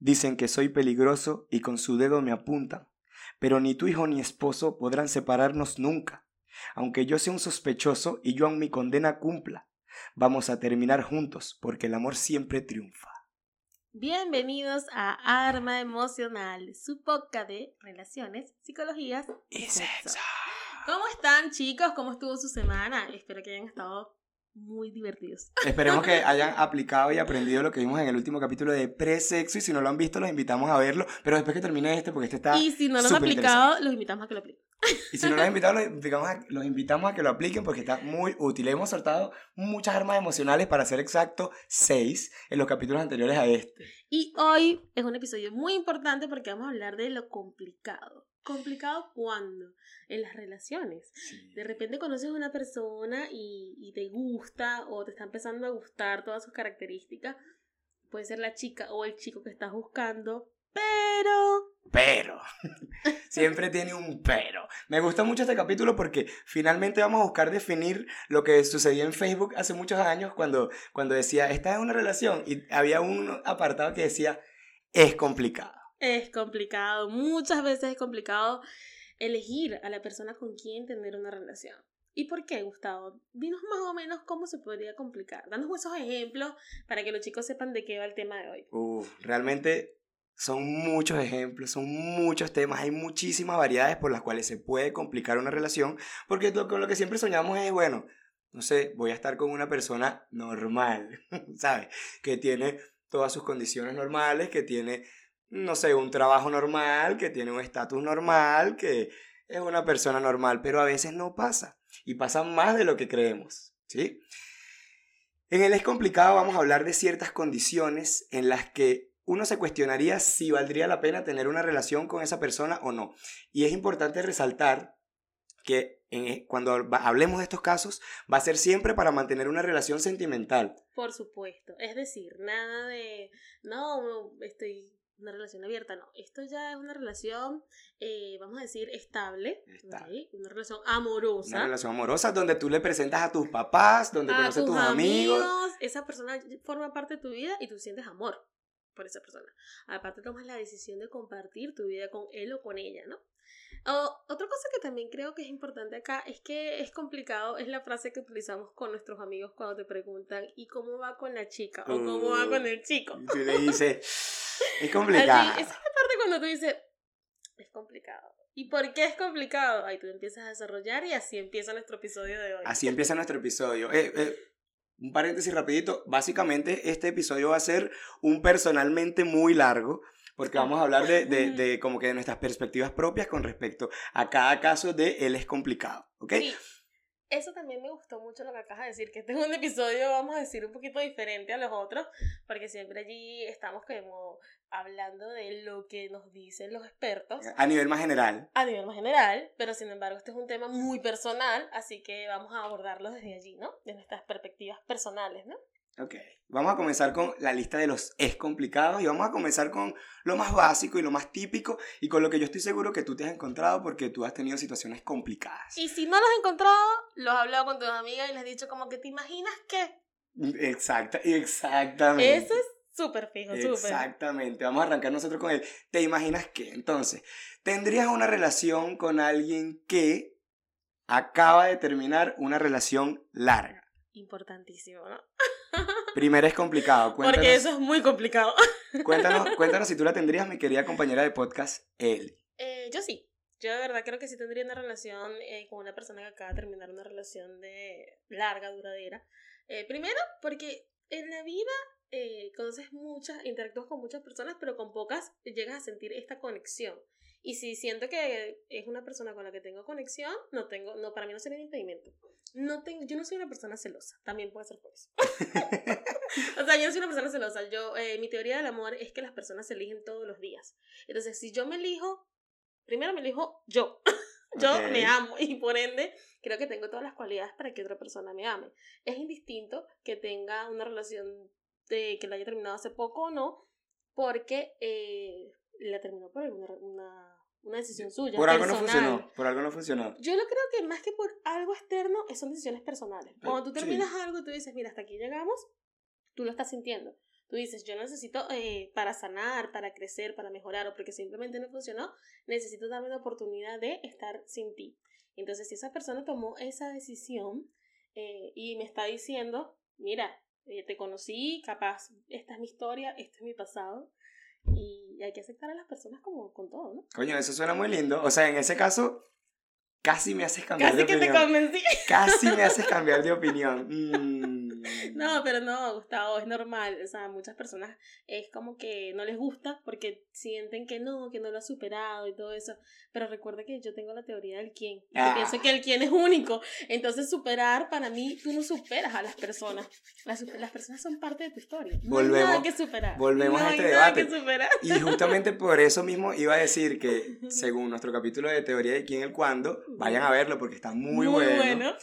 Dicen que soy peligroso y con su dedo me apuntan, pero ni tu hijo ni esposo podrán separarnos nunca. Aunque yo sea un sospechoso y yo aún mi condena cumpla, vamos a terminar juntos porque el amor siempre triunfa. Bienvenidos a Arma Emocional, su podcast de relaciones, psicologías y sexo. ¿Cómo están chicos? ¿Cómo estuvo su semana? Espero que hayan estado muy divertidos. Esperemos que hayan aplicado y aprendido lo que vimos en el último capítulo de pre-sexo y si no lo han visto los invitamos a verlo, pero después que termine este porque este está Y si no lo han aplicado, los invitamos a que lo apliquen. Y si no lo han invitado, los invitamos, a, los invitamos a que lo apliquen porque está muy útil. Hemos soltado muchas armas emocionales para ser exacto, seis en los capítulos anteriores a este. Y hoy es un episodio muy importante porque vamos a hablar de lo complicado. ¿Complicado cuándo? En las relaciones. De repente conoces a una persona y, y, te gusta o te está empezando a gustar todas sus características. Puede ser la chica o el chico que estás buscando, pero... Pero. Siempre tiene un pero. Me gusta mucho este capítulo porque finalmente vamos a buscar definir lo que sucedió en Facebook hace muchos años cuando, cuando decía, esta es una relación y había un apartado que decía, es complicado. Es complicado, muchas veces es complicado elegir a la persona con quien tener una relación. ¿Y por qué, Gustavo? Dinos más o menos cómo se podría complicar. Danos esos ejemplos para que los chicos sepan de qué va el tema de hoy. Realmente son muchos ejemplos, son muchos temas, hay muchísimas variedades por las cuales se puede complicar una relación, porque con lo que siempre soñamos es, bueno, no sé, voy a estar con una persona normal, ¿sabes? Que tiene todas sus condiciones normales, que tiene no sé, un trabajo normal, que tiene un estatus normal, que es una persona normal, pero a veces no pasa y pasa más de lo que creemos, ¿sí? En el es complicado vamos a hablar de ciertas condiciones en las que uno se cuestionaría si valdría la pena tener una relación con esa persona o no. Y es importante resaltar que e, cuando hablemos de estos casos va a ser siempre para mantener una relación sentimental. Por supuesto, es decir, nada de, no, estoy una relación abierta, no. Esto ya es una relación, eh, vamos a decir, estable. Una relación amorosa. Una relación amorosa donde tú le presentas a tus papás, donde conoces a tus amigos. Esa persona forma parte de tu vida y tú sientes amor por esa persona. Aparte tomas la decisión de compartir tu vida con él o con ella, ¿no? otra cosa que también creo que es importante acá es que es complicado, es la frase que utilizamos con nuestros amigos cuando te preguntan ¿y cómo va con la chica? o ¿cómo va con el chico? Y tú le dices es complicado. esa es la parte cuando tú dices, es complicado. ¿Y por qué es complicado? Ahí tú empiezas a desarrollar y así empieza nuestro episodio de hoy. Así empieza nuestro episodio. Eh, eh, un paréntesis rapidito. Básicamente este episodio va a ser un personalmente muy largo porque vamos a hablar de, de, de, como que de nuestras perspectivas propias con respecto a cada caso de él es complicado, ¿ok? Sí. Eso también me gustó mucho lo que acabas de decir, que este es un episodio, vamos a decir, un poquito diferente a los otros, porque siempre allí estamos como hablando de lo que nos dicen los expertos. A nivel más general. A nivel más general, pero sin embargo este es un tema muy personal, así que vamos a abordarlo desde allí, ¿no? De nuestras perspectivas personales, ¿no? Ok, vamos a comenzar con la lista de los es complicados y vamos a comenzar con lo más básico y lo más típico y con lo que yo estoy seguro que tú te has encontrado porque tú has tenido situaciones complicadas. Y si no los has encontrado, los has hablado con tus amigas y les has dicho como que te imaginas que... Exacta, exactamente. Eso es súper fijo, súper. Exactamente, vamos a arrancar nosotros con él. ¿Te imaginas que? Entonces, tendrías una relación con alguien que acaba de terminar una relación larga. Importantísimo, ¿no? Primero es complicado. Porque eso es muy complicado. Cuéntanos, cuéntanos si tú la tendrías, mi querida compañera de podcast, él. Eh, yo sí. Yo de verdad creo que sí tendría una relación eh, con una persona que acaba de terminar una relación de larga, duradera. Eh, primero, porque en la vida conoces muchas, interactúas con muchas personas, pero con pocas llegas a sentir esta conexión. Y si siento que es una persona con la que tengo conexión, no tengo, no, para mí no sería un impedimento. No tengo, yo no soy una persona celosa, también puede ser por eso. o sea, yo no soy una persona celosa. Yo, eh, mi teoría del amor es que las personas se eligen todos los días. Entonces, si yo me elijo, primero me elijo yo. yo me amo y por ende creo que tengo todas las cualidades para que otra persona me ame. Es indistinto que tenga una relación de que la haya terminado hace poco o no, porque eh, la terminó por alguna una, una decisión suya. Por algo no funcionó. Por algo no funcionó. Yo lo creo que más que por algo externo, son decisiones personales. Cuando tú terminas algo, tú dices, mira, hasta aquí llegamos, tú lo estás sintiendo. Tú dices, yo necesito, eh, para sanar, para crecer, para mejorar, o porque simplemente no funcionó, necesito darme la oportunidad de estar sin ti. Entonces, si esa persona tomó esa decisión eh, y me está diciendo, mira, eh, te conocí, capaz, esta es mi historia, este es mi pasado, y hay que aceptar a las personas como con todo, ¿no? Coño, eso suena muy lindo. O sea, en ese caso, casi me haces cambiar Casi de que opinión. te convencí. Casi me haces cambiar de opinión. Mm. No, pero no, Gustavo, es normal. O sea, muchas personas es como que no les gusta porque sienten que no, que no lo ha superado y todo eso. Pero recuerda que yo tengo la teoría del quién. Y Ah. pienso que el quién es único. Entonces, superar, para mí, tú no superas a las personas. Las, las personas son parte de tu historia. No hay Volvemos- nada que superar. volvemos no a hay este nada debate. que superar. Y justamente por eso mismo iba a decir que, según nuestro capítulo de teoría de quién el cuándo, vayan a verlo porque está muy, bueno.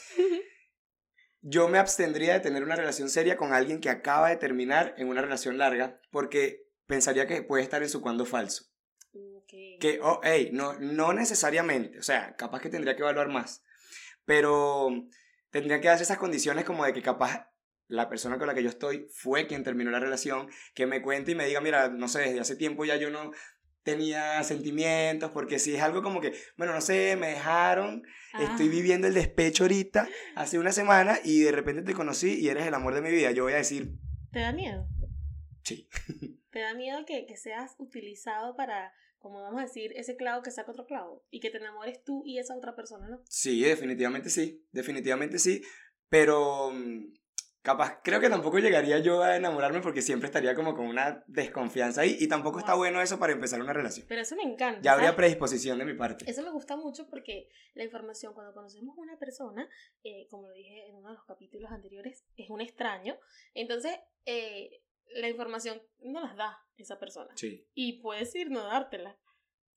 Yo me abstendría de tener una relación seria con alguien que acaba de terminar en una relación larga porque pensaría que puede estar en su cuándo falso. Que, oh, hey, no, no necesariamente, o sea, capaz que tendría que evaluar más, pero tendría que darse esas condiciones como de que capaz la persona con la que yo estoy fue quien terminó la relación, que me cuente y me diga, mira, no sé, desde hace tiempo ya yo no tenía sentimientos, porque si es algo como que, bueno, no sé, me dejaron, estoy Ah. viviendo el despecho ahorita, hace una semana, y de repente te conocí y eres el amor de mi vida, yo voy a decir, ¿Te da miedo? sí. ¿Te da miedo que, que seas utilizado para, como vamos a decir, ese clavo que saca otro clavo? Y que te enamores tú y esa otra persona, ¿no? Sí, definitivamente sí, definitivamente sí, pero mm, capaz, creo que tampoco llegaría yo a enamorarme porque siempre estaría como con una desconfianza ahí y tampoco está bueno eso para empezar una relación. Pero eso me encanta. Ya habría ¿sabes? predisposición de mi parte. Eso me gusta mucho porque la información, cuando conocemos a una persona, eh, como lo dije en uno de los capítulos anteriores, es un extraño. Entonces, eh, la información no las da esa persona. Sí. Y puedes ir no dártela.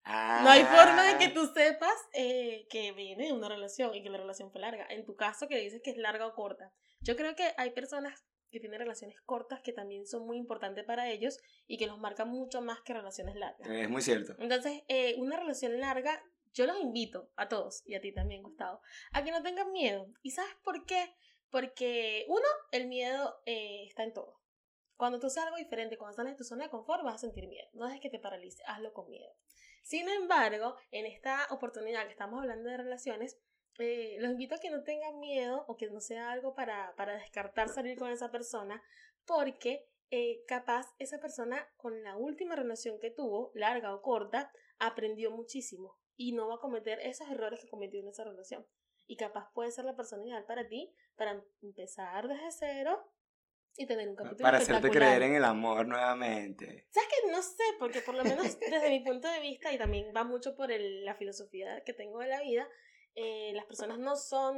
Ah, No hay forma de que tú sepas eh, que viene de una relación y que la relación fue larga. En tu caso, que dices que es larga o corta. Yo creo que hay personas que tienen relaciones cortas que también son muy importantes para ellos y que los marcan mucho más que relaciones largas. Es muy cierto. Entonces, eh, una relación larga, yo los invito a todos y a ti también, Gustavo, a que no tengan miedo. ¿Y sabes por qué? Porque, uno, el miedo eh, está en todo. Cuando tú haces algo diferente, cuando sales de tu zona de confort, vas a sentir miedo. No dejes que te paralice, hazlo con miedo. Sin embargo, en esta oportunidad que estamos hablando de relaciones, eh, los invito a que no tengan miedo o que no sea algo para, para descartar salir con esa persona, porque eh, capaz esa persona con la última relación que tuvo, larga o corta, aprendió muchísimo y no va a cometer esos errores que cometió en esa relación. Y capaz puede ser la persona ideal para ti, para empezar desde cero y tener un capítulo Para hacerte creer en el amor nuevamente. ¿Sabes qué? No sé, porque por lo menos desde mi punto de vista, y también va mucho por el- la filosofía que tengo de la vida, eh, las personas no son,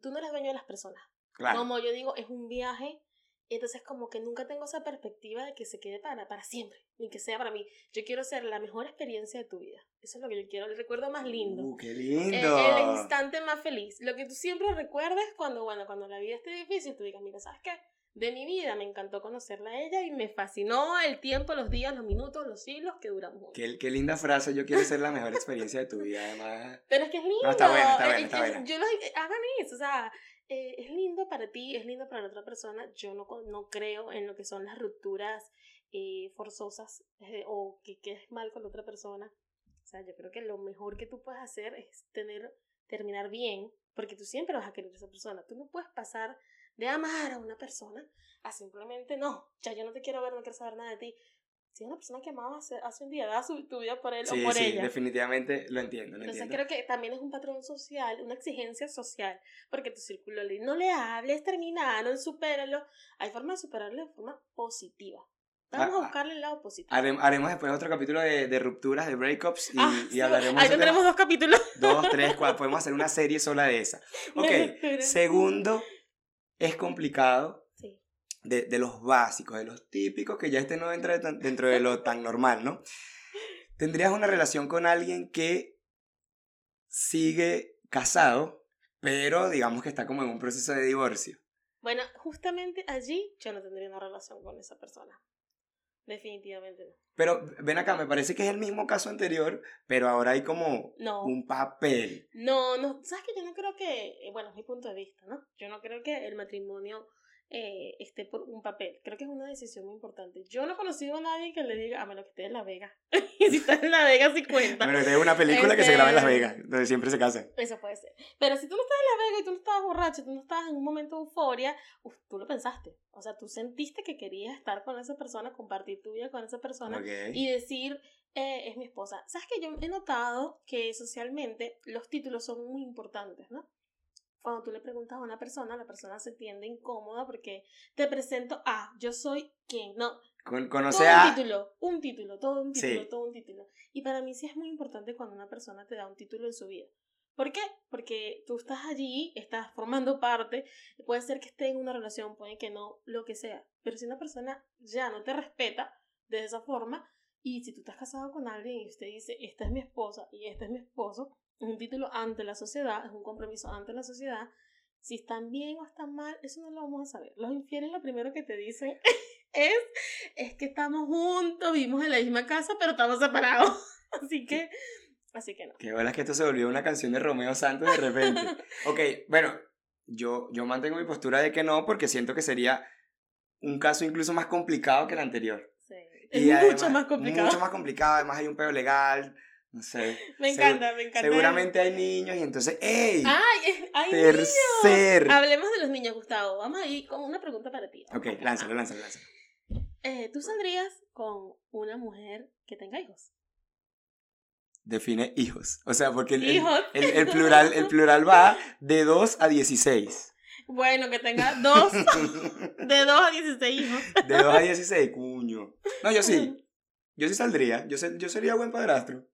tú no eres dueño de las personas. Claro. Como yo digo, es un viaje, entonces como que nunca tengo esa perspectiva de que se quede para, para siempre, ni que sea para mí. Yo quiero ser la mejor experiencia de tu vida. Eso es lo que yo quiero, el recuerdo más lindo. Uh, qué Eh, lindo. el instante más feliz. Lo que tú siempre recuerdes cuando, bueno, cuando la vida esté difícil, tú digas, mira, ¿sabes qué? De mi vida me encantó conocerla a ella y me fascinó el tiempo, los días, los minutos, los siglos que duramos juntos. Qué, qué linda frase. Yo quiero ser la mejor experiencia de tu vida, además. Pero es que es lindo. está bueno, está bueno, está bueno. Yo los, hagan eso, o sea, eh, es lindo para ti, es lindo para la otra persona. Yo no, no creo en lo que son las rupturas eh, forzosas eh, o que quedes mal con la otra persona. O sea, yo creo que lo mejor que tú puedes hacer es tener, terminar bien, porque tú siempre vas a querer a esa persona. Tú no puedes pasar de amar a una persona a simplemente, no, ya yo no te quiero ver, no quiero saber nada de ti. Si es una persona que amabas hace, hace un día, da su, tu vida por él Sí, o por sí, ella. definitivamente lo entiendo, lo Entonces entiendo. creo que también es un patrón social, una exigencia social, porque tu círculo le no le hables, terminaron, supéralo. Hay formas de superarlo de forma positiva. Vamos Ah, a ah. buscarle el lado positivo. Harem- haremos después otro capítulo de, de rupturas, de breakups y, Ah, y hablaremos Ahí tendremos dos capítulos. dos, tres, cuatro. Podemos hacer una serie sola de esa. Ok, segundo, es complicado Sí. de, de los básicos, de los típicos, que ya este no entra de dentro de lo tan normal, ¿no? Tendrías una relación con alguien que sigue casado, pero digamos que está como en un proceso de divorcio. Bueno, justamente allí yo no tendría una relación con esa persona. Definitivamente no. Pero ven acá, me parece que es el mismo caso anterior, pero ahora hay como No. un papel. No, no, sabes que yo no creo que, eh, bueno, es mi punto de vista, ¿no? Yo no creo que el matrimonio eh, esté por un papel. Creo que es una decisión muy importante. Yo no he conocido a nadie que le diga, a menos que esté en La Vega. y si está en La Vega, sí cuenta. Bueno, es una película que se graba en Las Este, Vegas, donde siempre se casan. Eso puede ser. Pero si tú no estás en La Vega y tú no estabas borracho, tú no estabas en un momento de euforia, uf, tú lo pensaste. O sea, tú sentiste que querías estar con esa persona, compartir tu vida con esa persona Ok. y decir, eh, es mi esposa. ¿Sabes que Yo he notado que socialmente los títulos son muy importantes, ¿no? Cuando tú le preguntas a una persona, la persona se tiende incómoda porque te presento a, yo soy quien, no, Con, todo conoce un a... título, un título, todo un título, Sí. todo un título. Y para mí sí es muy importante cuando una persona te da un título en su vida. ¿Por qué? Porque tú estás allí, estás formando parte, puede ser que esté en una relación, puede que no, lo que sea. Pero si una persona ya no te respeta de esa forma, y si tú estás casado con alguien y usted dice, esta es mi esposa y este es mi esposo, es un título ante la sociedad, es un compromiso ante la sociedad, si están bien o están mal, eso no lo vamos a saber. Los infieles lo primero que te dicen es, es que estamos juntos, vivimos en la misma casa, pero estamos separados. Así que, así que no. Qué bolas que esto se volvió una canción de Romeo Santos de repente. ok, bueno, yo, yo mantengo mi postura de que no, porque siento que sería un caso incluso más complicado que el anterior. Sí. Es Y mucho además- más complicado. Mucho más complicado, además hay un pedo legal, no sé. Me Segu- encanta, me encanta. Seguramente hay niños y entonces, ¡ey! ¡Ay! ¡Hay niños! tercer. Hablemos de los niños, Gustavo. Vamos a ir con una pregunta para ti. Ok, lánzalo, lánzalo, lánzalo. Eh, ¿Tú saldrías con una mujer que tenga hijos? Define hijos. O sea, porque el, el- ¿Hijos? el- el plural, el plural va de 2 a 16. Bueno, que tenga dos, de 2 a 16 hijos. De 2 a 16, cuño. No, yo sí. Yo sí saldría. Yo, se- yo sería buen padrastro.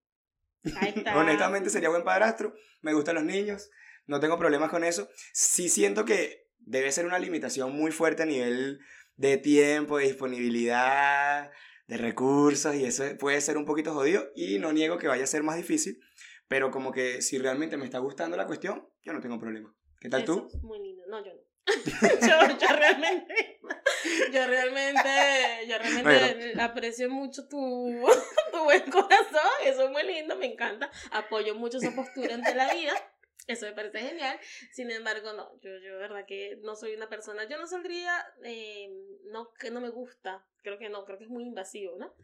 Ahí está. Honestamente sería buen padrastro. Me gustan los niños. No tengo problemas con eso. Sí siento que debe ser una limitación muy fuerte a nivel de tiempo, de disponibilidad, de recursos. Y eso puede ser un poquito jodido. Y no niego que vaya a ser más difícil. Pero como que si realmente me está gustando la cuestión, yo no tengo problema. ¿Qué tal tú? Es muy lindo. No, yo no. yo, yo realmente, yo realmente, yo realmente aprecio mucho tu, tu buen corazón. Eso es muy lindo, me encanta. Apoyo mucho esa postura ante la vida. Eso me parece genial. Sin embargo, no, yo, yo, verdad que no soy una persona, yo no saldría, eh, no, que no me gusta, creo que no, creo que es muy invasivo, ¿no?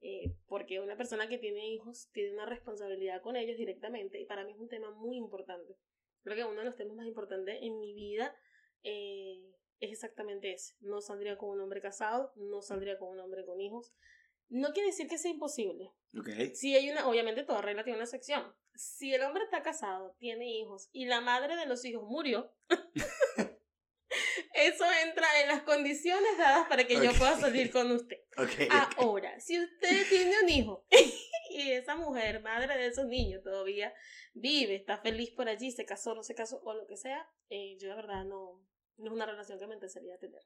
Eh, porque una persona que tiene hijos tiene una responsabilidad con ellos directamente y para mí es un tema muy importante. Creo que uno de los temas más importantes en mi vida eh, es exactamente ese. No saldría con un hombre casado, no saldría con un hombre con hijos. No quiere decir que sea imposible. Si hay una, obviamente toda regla tiene una excepción. Si el hombre está casado, tiene hijos y la madre de los hijos murió, eso entra en las condiciones dadas para que yo pueda salir con usted. Ahora, si usted tiene un hijo y esa mujer, madre de esos niños, todavía vive, está feliz por allí, se casó, no se casó o lo que sea, eh, yo la verdad no, no es una relación que me interesaría tener.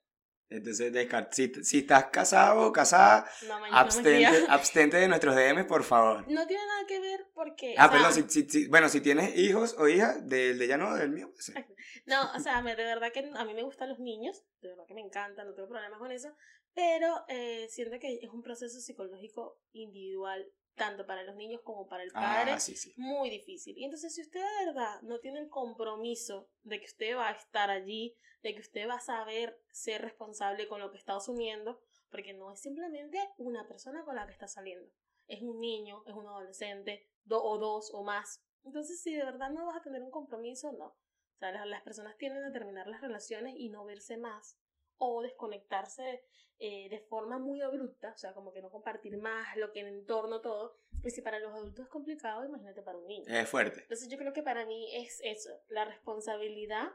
Entonces, descart- si, si estás casado o casada, No, no abstente, abstente de nuestros DMs, por favor. No tiene nada que ver porque... Ah, o sea, perdón, si, si- si- bueno, si tienes hijos o hijas, del de ella no, del mío. pues sí. No, o sea, de verdad que a mí me gustan los niños, de verdad que me encantan, no tengo problemas con eso, pero eh, siento que es un proceso psicológico individual, tanto para los niños como para el padre, Ah, sí, sí. muy difícil. Y entonces, si usted de verdad no tiene el compromiso de que usted va a estar allí, de que usted va a saber ser responsable con lo que está asumiendo, porque no es simplemente una persona con la que está saliendo, es un niño, es un adolescente, do, o dos o más. Entonces, si de verdad no vas a tener un compromiso, no. O sea, las, las personas tienden a terminar las relaciones y no verse más o desconectarse eh, de forma muy abrupta, o sea, como que no compartir más lo que en entorno todo. Y si para los adultos es complicado, imagínate para un niño. Es fuerte. Entonces yo creo que para mí es eso, la responsabilidad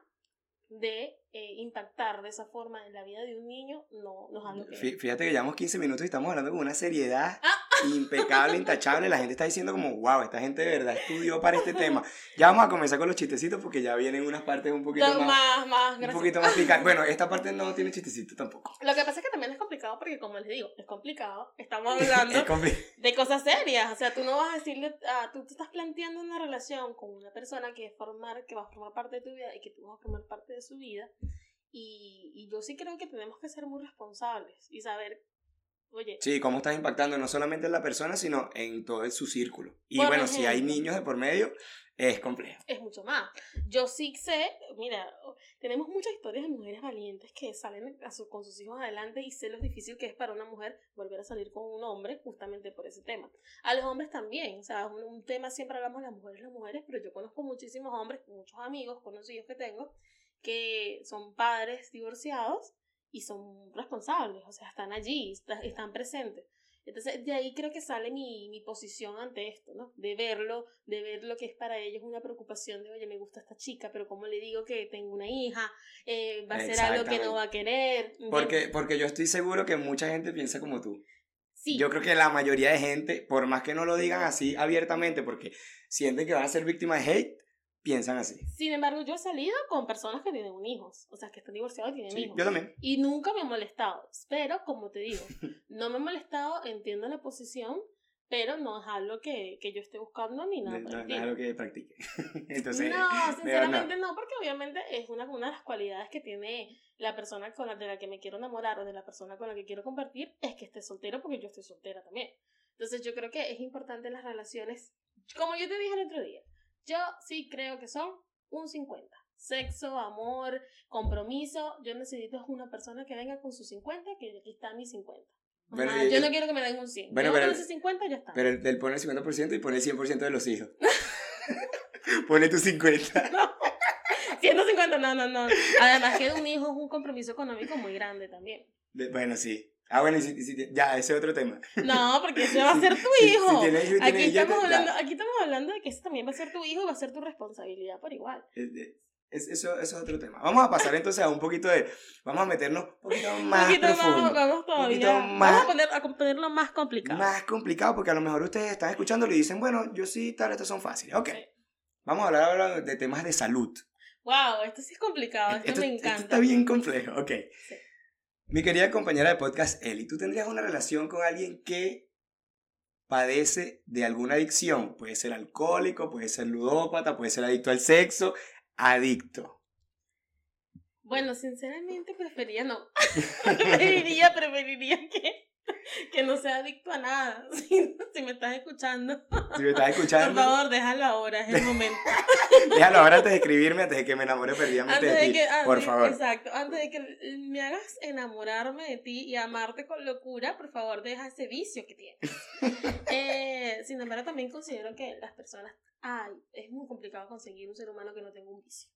de eh, impactar de esa forma en la vida de un niño no, no es algo que... Fí- Fíjate que llevamos 15 minutos y estamos hablando con una seriedad Ah. Impecable, intachable. La gente está diciendo como, wow, esta gente de verdad estudió para este tema. Ya vamos a comenzar con los chistecitos porque ya vienen unas partes un poquito No, más, más, más, un poquito más picantes. Bueno, esta parte no tiene chistecito tampoco. Lo que pasa es que también es complicado porque, como les digo, es complicado. Estamos hablando Es compli- de cosas serias. O sea, tú no vas a decirle, ah, tú te estás planteando una relación con una persona que, es formar, que va a formar parte de tu vida y que tú vas a formar parte de su vida. Y, y yo sí creo que tenemos que ser muy responsables y saber Oye, Sí, cómo estás impactando no solamente en la persona, sino en todo su círculo. Y Por bueno, si hay niños de por medio, es complejo. es mucho más. Yo sí sé, mira, tenemos muchas historias de mujeres valientes que salen a su- con sus hijos adelante y sé lo difícil que es para una mujer volver a salir con un hombre justamente por ese tema. A los hombres también, o sea, un, un tema siempre hablamos las mujeres, las mujeres, pero yo conozco muchísimos hombres, muchos amigos, conocidos que tengo, que son padres divorciados y son responsables, o sea, están allí, está- están presentes. Entonces, de ahí creo que sale mi, mi posición ante esto, ¿no? De verlo, de ver lo que es para ellos una preocupación de, oye, me gusta esta chica, pero ¿cómo le digo que tengo una hija? Eh, va a ser algo que no va a querer. Porque, porque yo estoy seguro que mucha gente piensa como tú. sí, Yo creo que la mayoría de gente, por más que no lo digan así abiertamente, porque sienten que van a ser víctimas de hate, piensan así. sin embargo, yo he salido con personas que tienen un hijo, o sea, que están divorciados y tienen Sí, hijos. yo también. Y nunca me ha molestado. Pero, como te digo, no me ha molestado, entiendo la posición, pero no es algo que, que yo esté buscando ni nada. No, no es algo que practique. Entonces, no, sinceramente no. porque obviamente es una, una de las cualidades que tiene la persona con la, de la que me quiero enamorar o de la persona con la que quiero compartir, es que esté soltero porque yo estoy soltera también. Entonces yo creo que es importante en las relaciones, como yo te dije el otro día, yo sí creo que son un 50. Sexo, amor, compromiso, yo necesito una persona que venga con sus 50, que aquí está mi 50. Bueno, Ajá, yo- no quiero que me den un 100. Bueno, yo pero- con ese 50 ya está. Pero él, él pone el 50% y pone el 100% de los hijos. pone tu 50. 150, no, no, no. Además que un hijo es un compromiso económico muy grande también. De- bueno, sí. Ah, bueno, y si, si- ya, ese es otro tema. No, porque ese va a ser tu hijo. si tiene hijo y aquí, estamos hablando, aquí estamos hablando de que ese también va a ser tu hijo y va a ser tu responsabilidad por igual. Es- es- es- eso, eso es otro tema. Vamos a pasar entonces a un poquito de. Vamos a meternos un poquito Un más poquito profundo. más, vamos todavía. poquito Vamos más- a, poner, a ponerlo más complicado. Más complicado porque a lo mejor ustedes están escuchándolo y dicen, bueno, yo sí, tal, estos son fáciles. Ok. Sí. Vamos a hablar ahora de temas de salud. Wow, esto sí es complicado, esto, Esto, me esto encanta. está bien complejo. Ok. Sí. Mi querida compañera de podcast, Eli, ¿tú tendrías una relación con alguien que padece de alguna adicción? Puede ser alcohólico, puede ser ludópata, puede ser adicto al sexo, adicto. Bueno, sinceramente preferiría no. preferiría, preferiría que, que no sea adicto a nada. Si, si me estás escuchando, Si me estás por escuchando, favor, déjalo ahora, es el momento. déjalo ahora antes de escribirme, antes de que me enamore perdidamente Antes de de ti. que, ah, por favor. Exacto, antes de que me hagas enamorarme de ti y amarte con locura, por favor, deja ese vicio que tienes. Eh, sin embargo, también considero que las personas, ay, es muy complicado conseguir un ser humano que no tenga un vicio.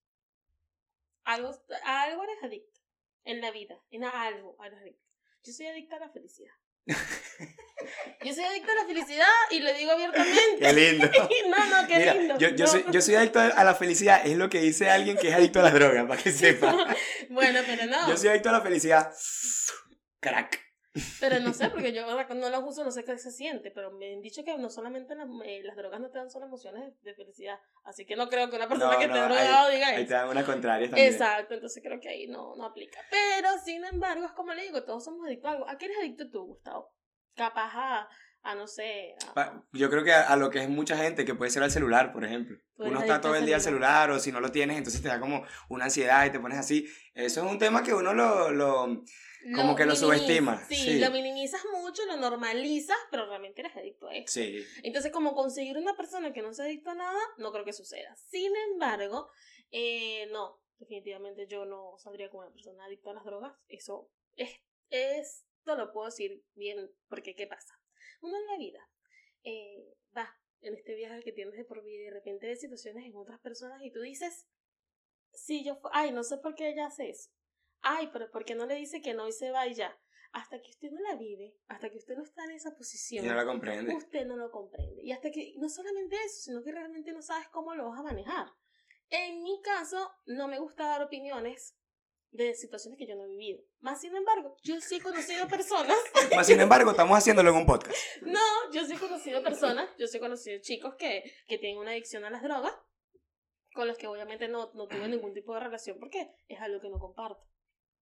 Algo, a algo eres adicto en la vida, en algo eres adicto. Yo soy adicta a la felicidad. Yo soy adicta a la felicidad y lo digo abiertamente. Qué lindo. no, no, qué Mira, lindo. yo, yo, No. soy, yo soy adicto a la felicidad, es lo que dice alguien que es adicto a las drogas, para que sepa. Bueno, pero no. Yo soy adicto a la felicidad. Crack. Pero no sé, porque yo no las uso, no sé qué se siente, pero me han dicho que no solamente las, eh, las drogas no te dan solo emociones de felicidad, así que no creo que una persona No, que no, esté ahí- drogado diga Ahí eso. te dan unas contrarias también. Exacto, entonces creo que ahí no, no aplica. Pero, sin embargo, es como le digo, todos somos adictos a algo. ¿A qué eres adicto tú, Gustavo? Capaz a, a no sé, a- Yo creo que a, a lo que es mucha gente, que puede ser al celular, por ejemplo. Uno está todo el día al celular. celular o si no lo tienes, entonces te da como una ansiedad y te pones así. Eso es un tema que uno lo... lo como que lo minimiza- subestima, Sí, sí. lo minimizas mucho, lo normalizas, pero realmente eres adicto a eso. sí. Entonces, como conseguir una persona que no sea adicta a nada, no creo que suceda. Sin embargo, eh, no, definitivamente yo no saldría con una persona adicta a las drogas. Eso es, esto lo puedo decir bien, porque ¿qué pasa? Uno en la vida eh, va en este viaje que tienes de por vida y de repente ves situaciones en otras personas y tú dices, si yo, ay, no sé por qué ella hace eso. Ay, pero ¿por qué no le dice que no y se va y ya? Hasta que usted no la vive, hasta que usted no está en esa Y posición, no la comprende. usted no lo comprende. Y hasta que, no solamente eso, sino que realmente no sabes cómo lo vas a manejar. En mi caso, no me gusta dar opiniones de situaciones que yo no he vivido. Más sin embargo, yo sí he conocido personas, Mas, sin embargo, estamos haciéndolo en un podcast. no, yo sí he conocido personas, yo sí he conocido chicos que, que tienen una adicción a las drogas, con los que obviamente no, no tuve ningún tipo de relación porque es algo que no comparto.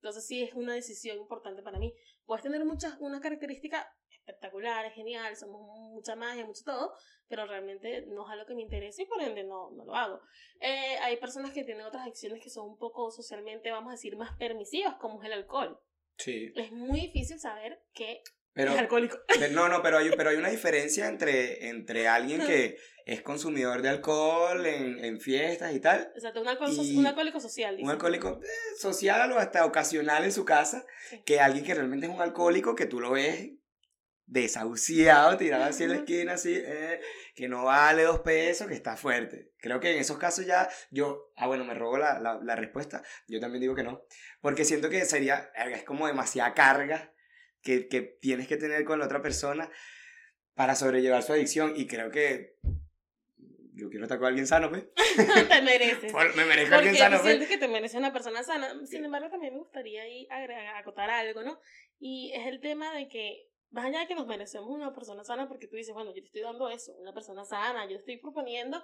Entonces sí es una decisión importante para mí. Puedes tener muchas, unas características espectaculares, genial, somos mucha magia, mucho todo, pero realmente no es algo que me interese y por ende no, no lo hago. Eh, hay personas que tienen otras adicciones que son un poco socialmente, vamos a decir, más permisivas, como es el alcohol. Sí. Es muy difícil saber que Pero, es alcohólico. pero no, no, pero hay, pero hay una diferencia entre, entre alguien que es consumidor de alcohol en, en fiestas y tal, Exacto, un, alcohol- Y un alcohólico social. un alcohólico eh, social o hasta ocasional en su casa, Sí. que alguien que realmente es un alcohólico que tú lo ves desahuciado, tirado así en la esquina, así, eh, que no vale dos pesos, que está fuerte. Creo que en esos casos ya yo, ah, bueno, me robo la, la, la respuesta, yo también digo que no, porque siento que sería, verga, es como demasiada carga que, que tienes que tener con la otra persona para sobrellevar su adicción y creo que yo quiero estar con alguien sano, pues. te mereces. Por- Me merezco Porque alguien sano, pues. sientes que te mereces una persona sana. Sin embargo, también me gustaría ahí agregar, acotar algo, ¿no? Y es el tema de que, más allá de que nos merecemos una persona sana, porque tú dices, bueno, yo te estoy dando eso, una persona sana, yo te estoy proponiendo,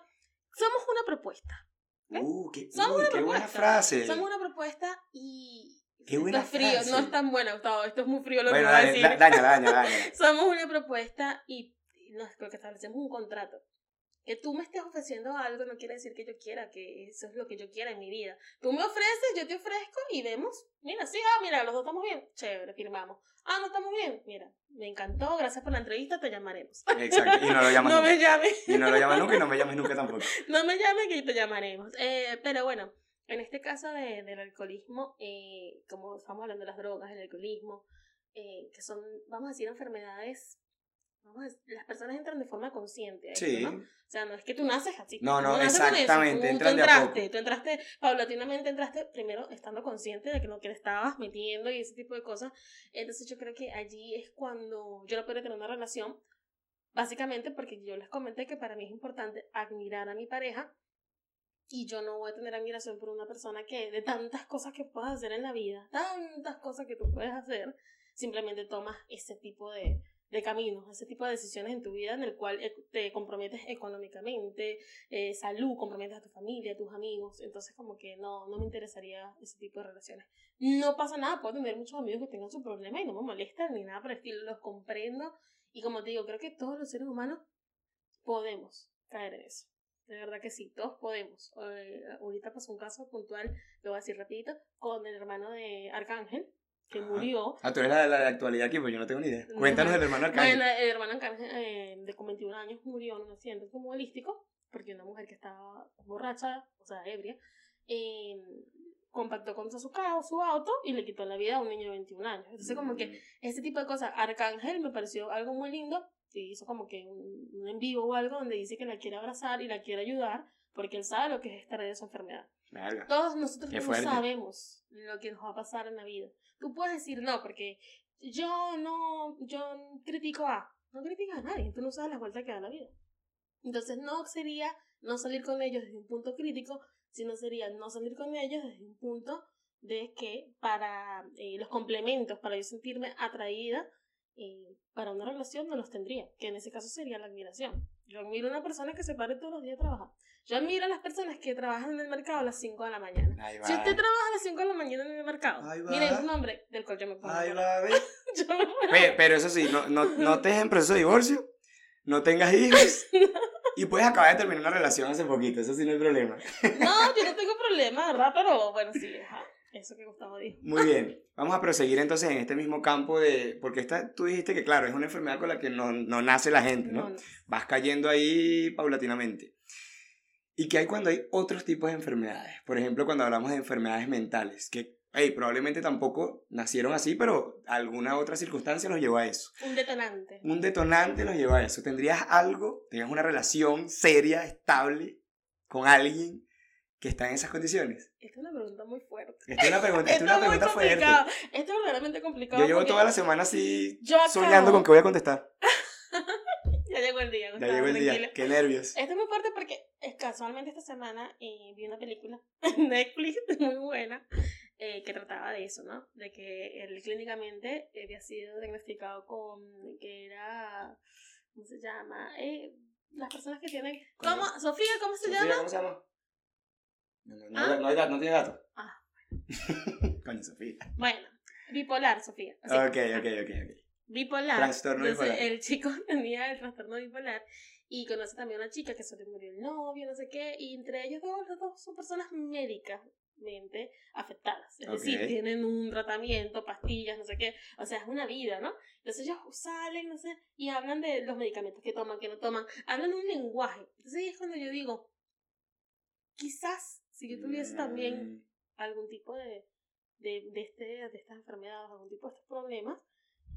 somos una propuesta. Uh, qué, Somos uy, una qué buena propuesta. frase. Somos una propuesta y... Qué buena esto es frío, frase. no es tan buena, Gustavo, esto es muy frío lo Bueno, que voy a decir. da- daña, daña, daña. Somos una propuesta y nos creo que establecemos un contrato. Que tú me estés ofreciendo algo no quiere decir que yo quiera, que eso es lo que yo quiera en mi vida. Tú me ofreces, yo te ofrezco y vemos. Mira, sí, ah, mira, los dos estamos bien. Chévere, firmamos. Ah, no estamos bien. Mira, me encantó, gracias por la entrevista, te llamaremos. Exacto, y no lo llaman No nunca. me llames. Y no lo llaman nunca y no me llames nunca tampoco. No me llames que te llamaremos. Eh, pero bueno, en este caso de- del alcoholismo, eh, como estamos hablando de las drogas, el alcoholismo, eh, que son, vamos a decir, enfermedades, vamos a decir, las personas entran de forma consciente. esto, Sí. ¿no? O sea, no es que tú naces así. No, no, con eso, exactamente, tú- tú entraste, tú entraste, paulatinamente entraste primero estando consciente de que lo que le estabas metiendo y ese tipo de cosas. Entonces yo creo que allí es cuando yo no puedo tener una relación, básicamente porque yo les comenté que para mí es importante admirar a mi pareja y yo no voy a tener admiración por una persona que de tantas cosas que puedas hacer en la vida, tantas cosas que tú puedes hacer, simplemente tomas ese tipo de, de caminos, ese tipo de decisiones en tu vida en el cual eh, te comprometes económicamente, eh, salud, comprometes a tu familia, a tus amigos, entonces como que no, no me interesaría ese tipo de relaciones. No pasa nada, puedo tener muchos amigos que tengan su problema y no me molestan ni nada por el estilo, los comprendo y como te digo, creo que todos los seres humanos podemos caer en eso. De verdad que sí, todos podemos. Eh, ahorita pasó un caso puntual, lo voy a decir rapidito, con el hermano de Arcángel, que Ajá. murió. Ah, tú eres la de la actualidad aquí, pues yo no tengo ni idea. Cuéntanos del hermano Arcángel. Bueno, el hermano Arcángel eh, de con 21 años murió en un accidente automovilístico porque una mujer que estaba borracha, o sea, ebria, eh, compactó contra su carro, su auto y le quitó la vida a un niño de 21 años. Entonces, como que ese tipo de cosas, Arcángel me pareció algo muy lindo hizo como que un, un en vivo o algo donde dice que la quiere abrazar y la quiere ayudar porque él sabe lo que es estar de esa enfermedad. Verga. Todos nosotros no sabemos lo que nos va a pasar en la vida. Tú puedes decir no, porque yo no, yo critico a, no criticas a nadie, tú no sabes las vueltas que da la vida. Entonces no sería no salir con ellos desde un punto crítico, sino sería no salir con ellos desde un punto de que para eh, los complementos, para yo sentirme atraída, eh, para una relación no los tendría, que en ese caso sería la admiración. Yo admiro a una persona que se pare todos los días a trabajar. Yo admiro a las personas que trabajan en el mercado a las 5 de la mañana. Si usted trabaja a las 5 de la mañana en el mercado, mire el nombre del cual yo me. Ahí va, Pe- Pero eso sí, no, no, no estés en proceso de divorcio, no tengas hijos y puedes acabar de terminar una relación hace poquito, eso sí no hay problema. No, yo no tengo problema, ¿verdad? Pero bueno, sí, ajá. Eso que Gustavo dijo. Muy bien, vamos a proseguir entonces en este mismo campo de, porque esta, tú dijiste que claro, es una enfermedad con la que no, no nace la gente, ¿no? No, no. Vas cayendo ahí paulatinamente. ¿Y qué hay cuando hay otros tipos de enfermedades? Por ejemplo, cuando hablamos de enfermedades mentales, que hey, probablemente tampoco nacieron así, pero alguna otra circunstancia los llevó a eso. Un detonante. Un detonante los llevó a eso. ¿Tendrías algo, tenías una relación seria, estable, con alguien que está en esas condiciones? Esta es una pregunta muy. Esta es una pregunta, esta es Esto una es muy pregunta fuerte. complicado. Esto es verdaderamente complicado. Yo llevo toda la semana así soñando con que voy a contestar. Ya llegó el día, Ya Gustavo, llegó el tranquilo. día. Qué nervios. Esto es muy fuerte porque casualmente esta semana eh, vi una película en Netflix muy buena eh, que trataba de eso, ¿no? De que él clínicamente había sido diagnosticado con que era, ¿cómo se llama? Eh, las personas que tienen... ¿Cómo? Sofía, ¿cómo se Sofía, llama? ¿Cómo se llama? No, no, no, ¿Ah? no hay gato, no tiene gato. Ah. Coño, Sofía. Bueno, bipolar, Sofía. Así. Ok, ok, ok, ok. bipolar. Trastorno Entonces, bipolar. el chico tenía el trastorno bipolar y conoce también a una chica que se le murió el novio, no sé qué, y entre ellos dos, los dos son personas médicas, mentalmente afectadas. Es decir, tienen un tratamiento, pastillas, no sé qué. O sea, es una vida, ¿no? Entonces ellos salen, no sé, y hablan de los medicamentos que toman, que no toman. Hablan un lenguaje. Entonces ahí es cuando yo digo, quizás si yo tuviese también mm. Algún tipo de, de, de, este, de estas enfermedades, algún tipo de estos problemas,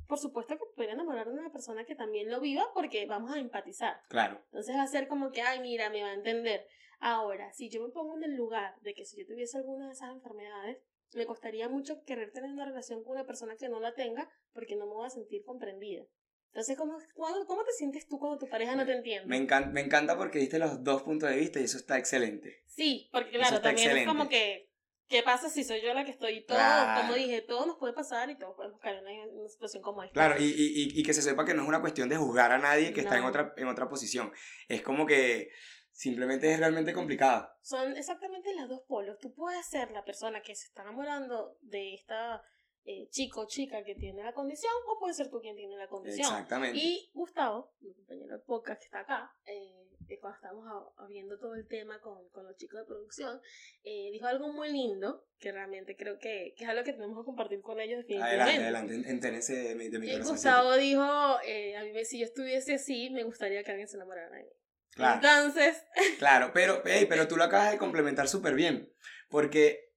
por supuesto que podría enamorar de una persona que también lo viva porque vamos a empatizar. Claro. Entonces va a ser como que, ay, mira, me va a entender. Ahora, si yo me pongo en el lugar de que si yo tuviese alguna de esas enfermedades, me costaría mucho querer tener una relación con una persona que no la tenga porque no me voy a sentir comprendida. Entonces, ¿cómo, cómo te sientes tú cuando tu pareja no te entiende? Me encanta, me encanta porque diste los dos puntos de vista y eso está excelente. Sí, porque claro, también es como que ¿Qué pasa si soy yo la que estoy todo? Como dije, todo nos puede pasar y todos podemos caer en una, situación como esta. Claro, y, y, y, que se sepa que no es una cuestión de juzgar a nadie que está en otra, en otra posición. Es como que simplemente es realmente complicado. Son exactamente los dos polos. Tú puedes ser la persona que se está enamorando de esta eh, chico o chica que tiene la condición o puede ser tú quien tiene la condición. Exactamente. Y Gustavo, mi compañero de podcast que está acá, eh, cuando estábamos viendo todo el tema con, con los chicos de producción, eh, dijo algo muy lindo que realmente creo que, que, es algo que tenemos que compartir con ellos definitivamente. Adelante, adelante, entérense de mi, de mi Gustavo dijo, eh, a mí si yo estuviese así, me gustaría que alguien se enamorara de mí. Claro. Entonces... Claro, pero, hey, pero tú lo acabas de complementar súper bien, porque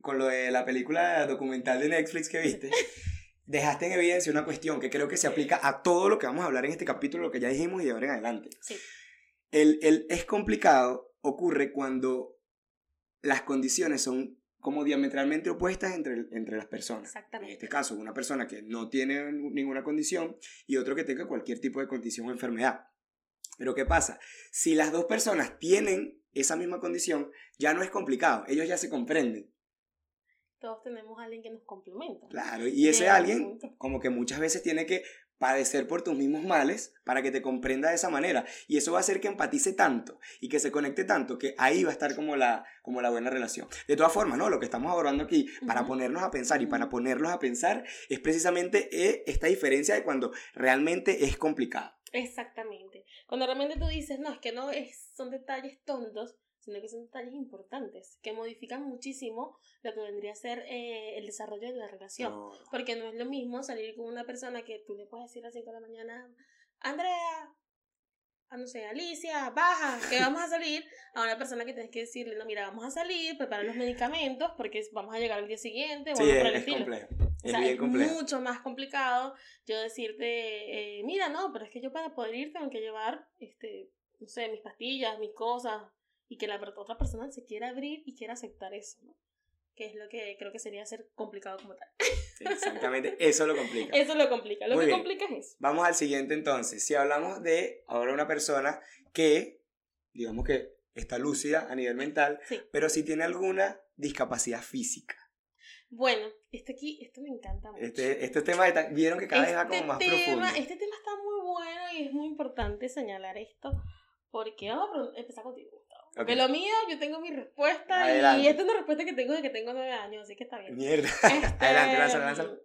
con lo de la película documental de Netflix que viste, dejaste en evidencia una cuestión que creo que se aplica a todo lo que vamos a hablar en este capítulo, lo que ya dijimos y de ahora en adelante. Sí. El, el es complicado ocurre cuando las condiciones son como diametralmente opuestas entre, entre las personas. Exactamente. En este caso, una persona que no tiene ninguna condición y otro que tenga cualquier tipo de condición o enfermedad. Pero ¿qué pasa? Si las dos personas tienen esa misma condición, ya no es complicado, ellos ya se comprenden todos tenemos a alguien que nos complementa. Claro, y ese alguien como que muchas veces tiene que padecer por tus mismos males para que te comprenda de esa manera. Y eso va a hacer que empatice tanto y que se conecte tanto que ahí va a estar como la, como la buena relación. De todas formas, ¿no? Lo que estamos abordando aquí, para ponernos a pensar y para ponerlos a pensar, es precisamente eh, esta diferencia de cuando realmente es complicado. Exactamente. Cuando realmente tú dices, no, es que no es, son detalles tontos, sino que son detalles importantes que modifican muchísimo lo que vendría a ser eh, el desarrollo de la relación. Porque no es lo mismo salir con una persona que tú le puedes decir a las 5 de la mañana, Andrea, a no sé, Alicia, baja, que vamos a salir, a una persona que tienes que decirle, no, mira, vamos a salir, preparar los medicamentos porque vamos a llegar al día siguiente. Sí, es, es complejo. Es, bien complejo. mucho más complicado yo decirte, eh, mira, no, pero es que yo para poder ir tengo que llevar, este, no sé, mis pastillas, mis cosas, y que la otra persona se quiera abrir y quiera aceptar eso, ¿no? Que es lo que creo que sería ser complicado como tal. exactamente, eso lo complica. Eso lo complica, lo que complica es eso. Vamos al siguiente entonces. Si hablamos de ahora una persona que, digamos que está lúcida a nivel mental, pero si tiene alguna discapacidad física. Bueno, este aquí, esto me encanta mucho. Este, este tema, vieron que cada vez va como este más profundo. Este tema está muy bueno y es muy importante señalar esto, porque vamos a empezar contigo. Porque lo mío, yo tengo mi respuesta y esta es una respuesta que tengo de que tengo nueve años, así que está bien. Mierda. Este, Adelante, lánzalo, lánzalo.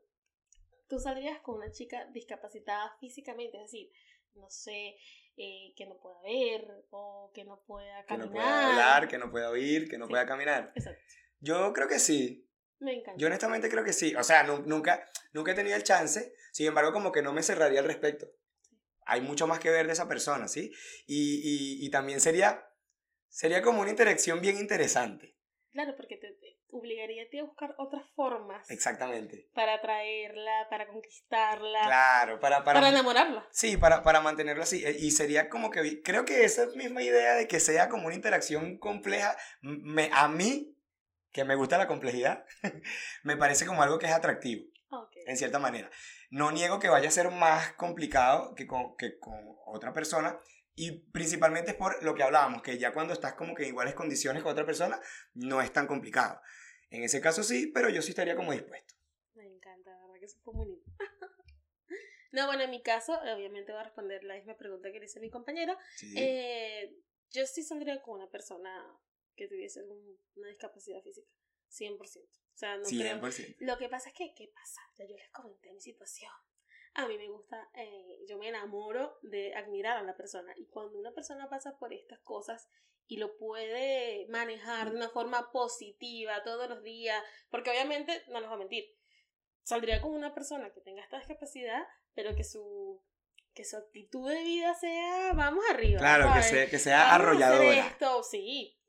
Tú saldrías con una chica discapacitada físicamente, es decir, no sé, eh, que no pueda ver o que no pueda caminar. Que no pueda hablar, que no pueda oír, que no pueda caminar. Exacto. Yo creo que sí. Me encanta. Yo honestamente creo que sí. O sea, nunca, nunca he tenido el chance, sin embargo, como que no me cerraría al respecto. Hay mucho más que ver de esa persona, ¿sí? Y, y, y también sería Sería como una interacción bien interesante. Claro, porque te, obligaría a ti a buscar otras formas. Exactamente. Para atraerla, para conquistarla. Claro, para... Para, enamorarla. Sí, para, para mantenerla así. E, y sería como que... Creo que esa misma idea de que sea como una interacción compleja, me, a mí, que me gusta la complejidad, me parece como algo que es atractivo. En cierta manera. No niego que vaya a ser más complicado que con, que con otra persona, y principalmente es por lo que hablábamos, que ya cuando estás como que en iguales condiciones con otra persona, no es tan complicado. En ese caso sí, pero yo sí estaría como dispuesto. Me encanta, la verdad que eso fue muy lindo. no, bueno, en mi caso, obviamente voy a responder la misma pregunta que le hice a mi compañero. Eh, yo sí saldría con una persona que tuviese alguna discapacidad física. 100%. O sea, no 100%. Lo que pasa es que, ¿qué pasa? Ya yo les comenté mi situación a mí me gusta, eh, yo me enamoro de admirar a la persona. Y cuando una persona pasa por estas cosas y lo puede manejar de una forma positiva todos los días, porque obviamente, no les voy a mentir, saldría con una persona que tenga esta discapacidad, pero que su que su actitud de vida sea vamos arriba. Claro, que sea, que sea arrolladora. esto, sí.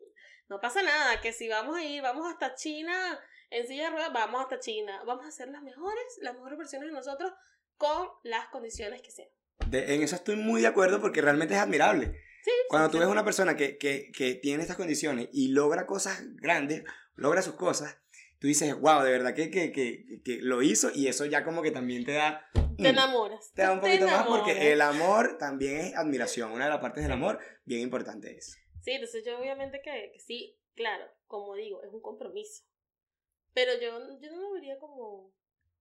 No pasa nada, que si vamos a ir, vamos hasta China en silla de ruedas, vamos hasta China. Vamos a hacer las mejores, las mejores versiones de nosotros con las condiciones que sean. en eso estoy muy de acuerdo porque realmente es admirable. Sí, Cuando tú ves una persona que, que, que tiene estas condiciones y logra cosas grandes, logra sus cosas, tú dices, wow, de verdad que, que, que, que, lo hizo y eso ya como que también te da... Te mm, enamoras. Te da un poquito más porque el amor también es admiración. Una de las partes del amor bien importante es. Sí, entonces yo obviamente que, que sí, claro, como digo, es un compromiso. Pero yo, yo no lo vería como,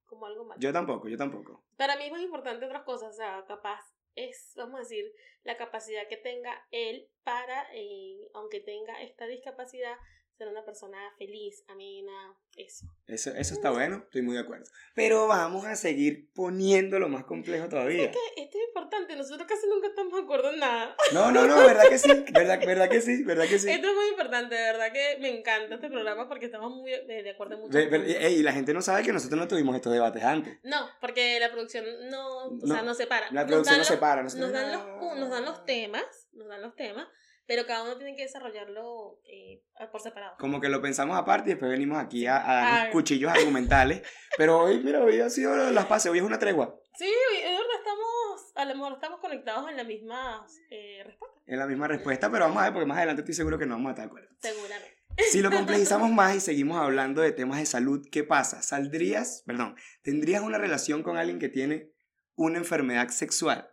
como algo malo. Yo tampoco, yo tampoco. Para mí es más importante otras cosas, o sea, capaz es, vamos a decir, la capacidad que tenga él para, eh, aunque tenga esta discapacidad, ser una persona feliz, amena, eso. Eso, eso está bueno, estoy muy de acuerdo. Pero vamos a seguir poniéndolo más complejo todavía. Es que esto es importante, nosotros casi nunca estamos de acuerdo en nada. No, no, no, verdad que sí, verdad, verdad que sí, verdad que sí. Esto es muy importante, de verdad que me encanta este programa porque estamos muy de acuerdo en muchas cosas. Y la gente no sabe que nosotros no tuvimos estos debates antes. No, porque la producción no, o sea, no separa. La producción no separa. Nos, dan los, nos dan los temas, nos dan los temas pero cada uno tiene que desarrollarlo eh, por separado. Como que lo pensamos aparte y después venimos aquí a, dar cuchillos argumentales. pero hoy, mira, hoy ha sido las pases, hoy es una tregua. Sí, es verdad, estamos, a lo mejor estamos conectados en la misma eh, respuesta. En la misma respuesta, pero vamos a ver, porque más adelante estoy seguro que no vamos a estar de acuerdo. Seguramente. Si lo complejizamos más y seguimos hablando de temas de salud, ¿qué pasa? ¿Saldrías, perdón, tendrías una relación con alguien que tiene una enfermedad sexual?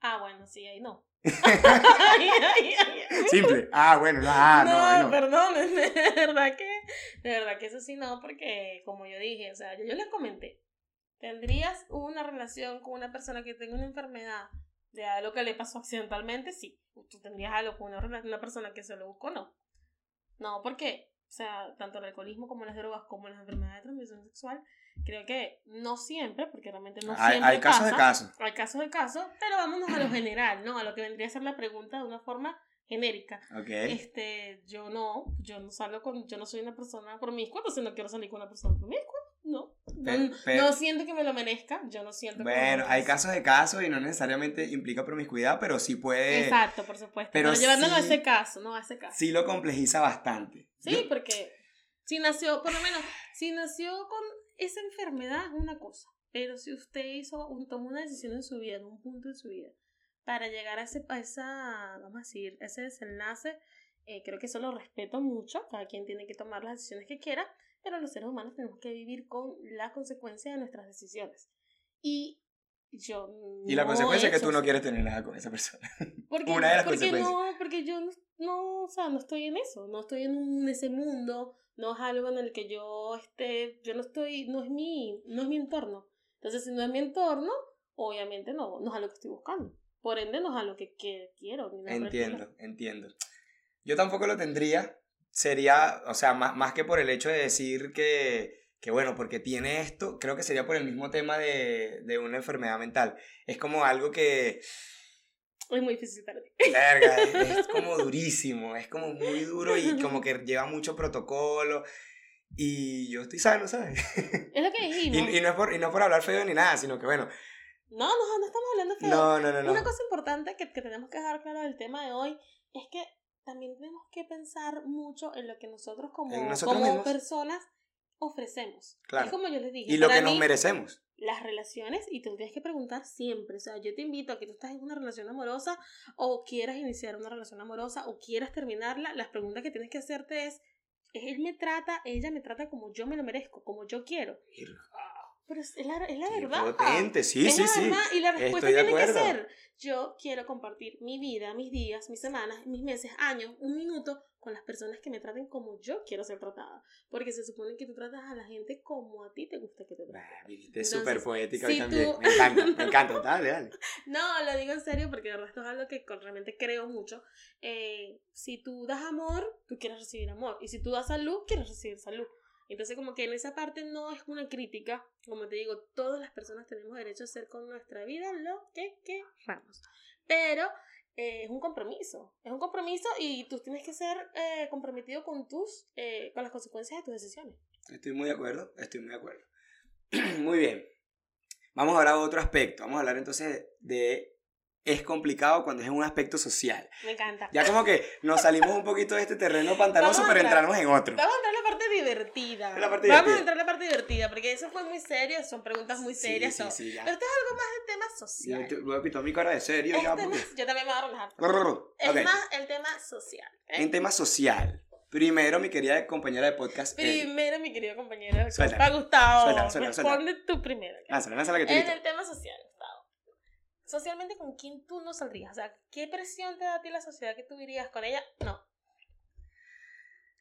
Ah, bueno, sí, ahí no. Simple. Ah, bueno, ah, no, no, perdón, de verdad que, de verdad que eso sí no, porque como yo dije, o sea, yo, les comenté, ¿tendrías una relación con una persona que tenga una enfermedad de algo que le pasó accidentalmente? Sí. ¿Tú tendrías algo con una, una persona que se lo buscó? No. No, porque, o sea, tanto el alcoholismo como las drogas como las enfermedades de transmisión sexual Creo que no siempre, porque realmente no hay, siempre Hay casos de casos. Hay casos de casos, pero vámonos a lo general, ¿no? A lo que vendría a ser la pregunta de una forma genérica. Okay. Este, yo no, yo no salgo con, yo no soy una persona promiscua, si no quiero salir con una persona promiscua, no. No, no, siento que me lo merezca, yo no siento Bueno, hay casos de casos y no necesariamente implica promiscuidad, pero sí puede... Exacto, por supuesto. Pero, llevándolo a ese caso, ¿no? A ese caso. Sí lo complejiza bastante. Sí, porque si nació, por lo menos, si nació con esa enfermedad es una cosa, pero si usted hizo un, tomó una decisión en su vida, en un punto de su vida, para llegar a, ese, a esa, vamos a decir, ese desenlace, eh, creo que eso lo respeto mucho, cada quien tiene que tomar las decisiones que quiera, pero los seres humanos tenemos que vivir con la consecuencia de nuestras decisiones. Y yo y la consecuencia es que tú no quieres tener nada con esa persona. Porque, Una de las porque no, porque yo no, no, o sea, no estoy en eso, no estoy en ese mundo, no es algo en el que yo esté, yo no estoy, no es mi, no es mi entorno. Entonces, si no es mi entorno, obviamente no, no es algo que estoy buscando. Por ende, no es algo que, que quiero. entiendo, entiendo. Yo tampoco lo tendría. Sería, o sea, más, más que por el hecho de decir que, que, bueno, porque tiene esto, creo que sería por el mismo tema de, de una enfermedad mental. Es como algo que es muy difícil para ti. Verga, es, como durísimo, es como muy duro y como que lleva mucho protocolo. Y yo estoy sano, ¿sabes? Es lo que dijimos. Y, y, no, es por, y no por hablar feo ni nada, sino que bueno. No, no, no estamos hablando feo. No, no, no. no. Una cosa importante que, que tenemos que dejar claro del tema de hoy es que también tenemos que pensar mucho en lo que nosotros como, como personas ofrecemos. Claro. Es como yo les dije. Y lo que nos merecemos las relaciones y te tienes que preguntar siempre. O sea, yo te invito a que tú estás en una relación amorosa o quieras iniciar una relación amorosa o quieras terminarla. Las preguntas que tienes que hacerte es, él me trata, ella me trata como yo me lo merezco, como yo quiero. Pero es la, es la verdad. Potente, sí, sí, sí. Y la respuesta tiene que ser, yo quiero compartir mi vida, mis días, mis semanas, mis meses, años, un minuto con las personas que me traten como yo quiero ser tratada. Porque se supone que tú tratas a la gente como a ti te gusta que te traten. Es súper poética también. Me encanta, me encanta. Dale, dale. No, lo digo en serio porque de verdad esto es algo que realmente creo mucho. Eh, si tú das amor, tú quieres recibir amor. Y si tú das salud, quieres recibir salud. Entonces, como que en esa parte no es una crítica. Como te digo, todas las personas tenemos derecho a hacer con nuestra vida lo que queramos. Pero eh, es un compromiso. Es un compromiso y tú tienes que ser eh, comprometido con tus, eh, con las consecuencias de tus decisiones. Estoy muy de acuerdo, estoy muy de acuerdo. muy bien. Vamos ahora a otro aspecto. Vamos a hablar entonces de es complicado cuando es un aspecto social. Me encanta. Ya como que nos salimos un poquito de este terreno pantanoso, pero entramos en otro. Vamos a entrar divertida. La parte Vamos divertida. a entrar en la parte divertida, porque eso fue muy serio, son preguntas muy serias. Sí, sí, ya. Pero esto es algo más de tema social. Yo, te- voy a pitar mi cara de serio Es ya porque... yo también me voy a relajar. Es Ok. más el tema social. ¿eh? En tema social. Primero, mi querida compañera de podcast. eh, Primero, mi querido compañero, Suéltala. Gustavo, Suéltala, suéltala, suéltala. responde tú primero. lánzala, lánzala que te En el tema social, Gustavo. Socialmente, ¿con quién tú no saldrías? O sea, ¿qué presión te da a ti la sociedad que tú dirías con ella? No.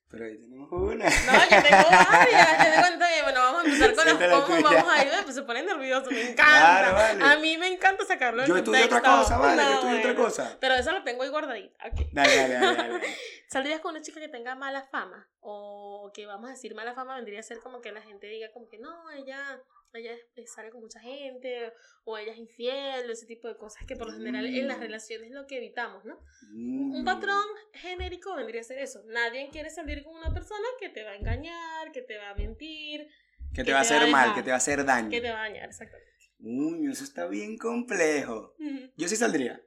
Pero ahí tenemos una. No, yo tengo varias. Yo te cuento bien. Bueno, vamos a empezar con la los cómo. tuya. Vamos a ir. Pues se pone nervioso. Me encanta. Claro, vale. A mí me encanta sacarlo Yo estudio otra cosa, vale, yo No, estudio otra cosa. Pero eso lo tengo ahí guardadita. Ok. Dale, dale, dale. dale. ¿Saldrías con una chica que tenga mala fama? O que vamos a decir mala fama vendría a ser como que la gente diga como que no, ella, ella es- sale con mucha gente, o ella es infiel, o ese tipo de cosas que por lo general en las Mm. relaciones es lo que evitamos, ¿no? Mm. Un patrón genérico vendría a ser eso. Nadie quiere salir con una persona que te va a engañar, que te va a mentir, Que que te va a te va a hacer mal, dejar. que te va a hacer daño. que te va a dañar, exactamente. Uy, eso está bien complejo. Ujú. Yo sí saldría.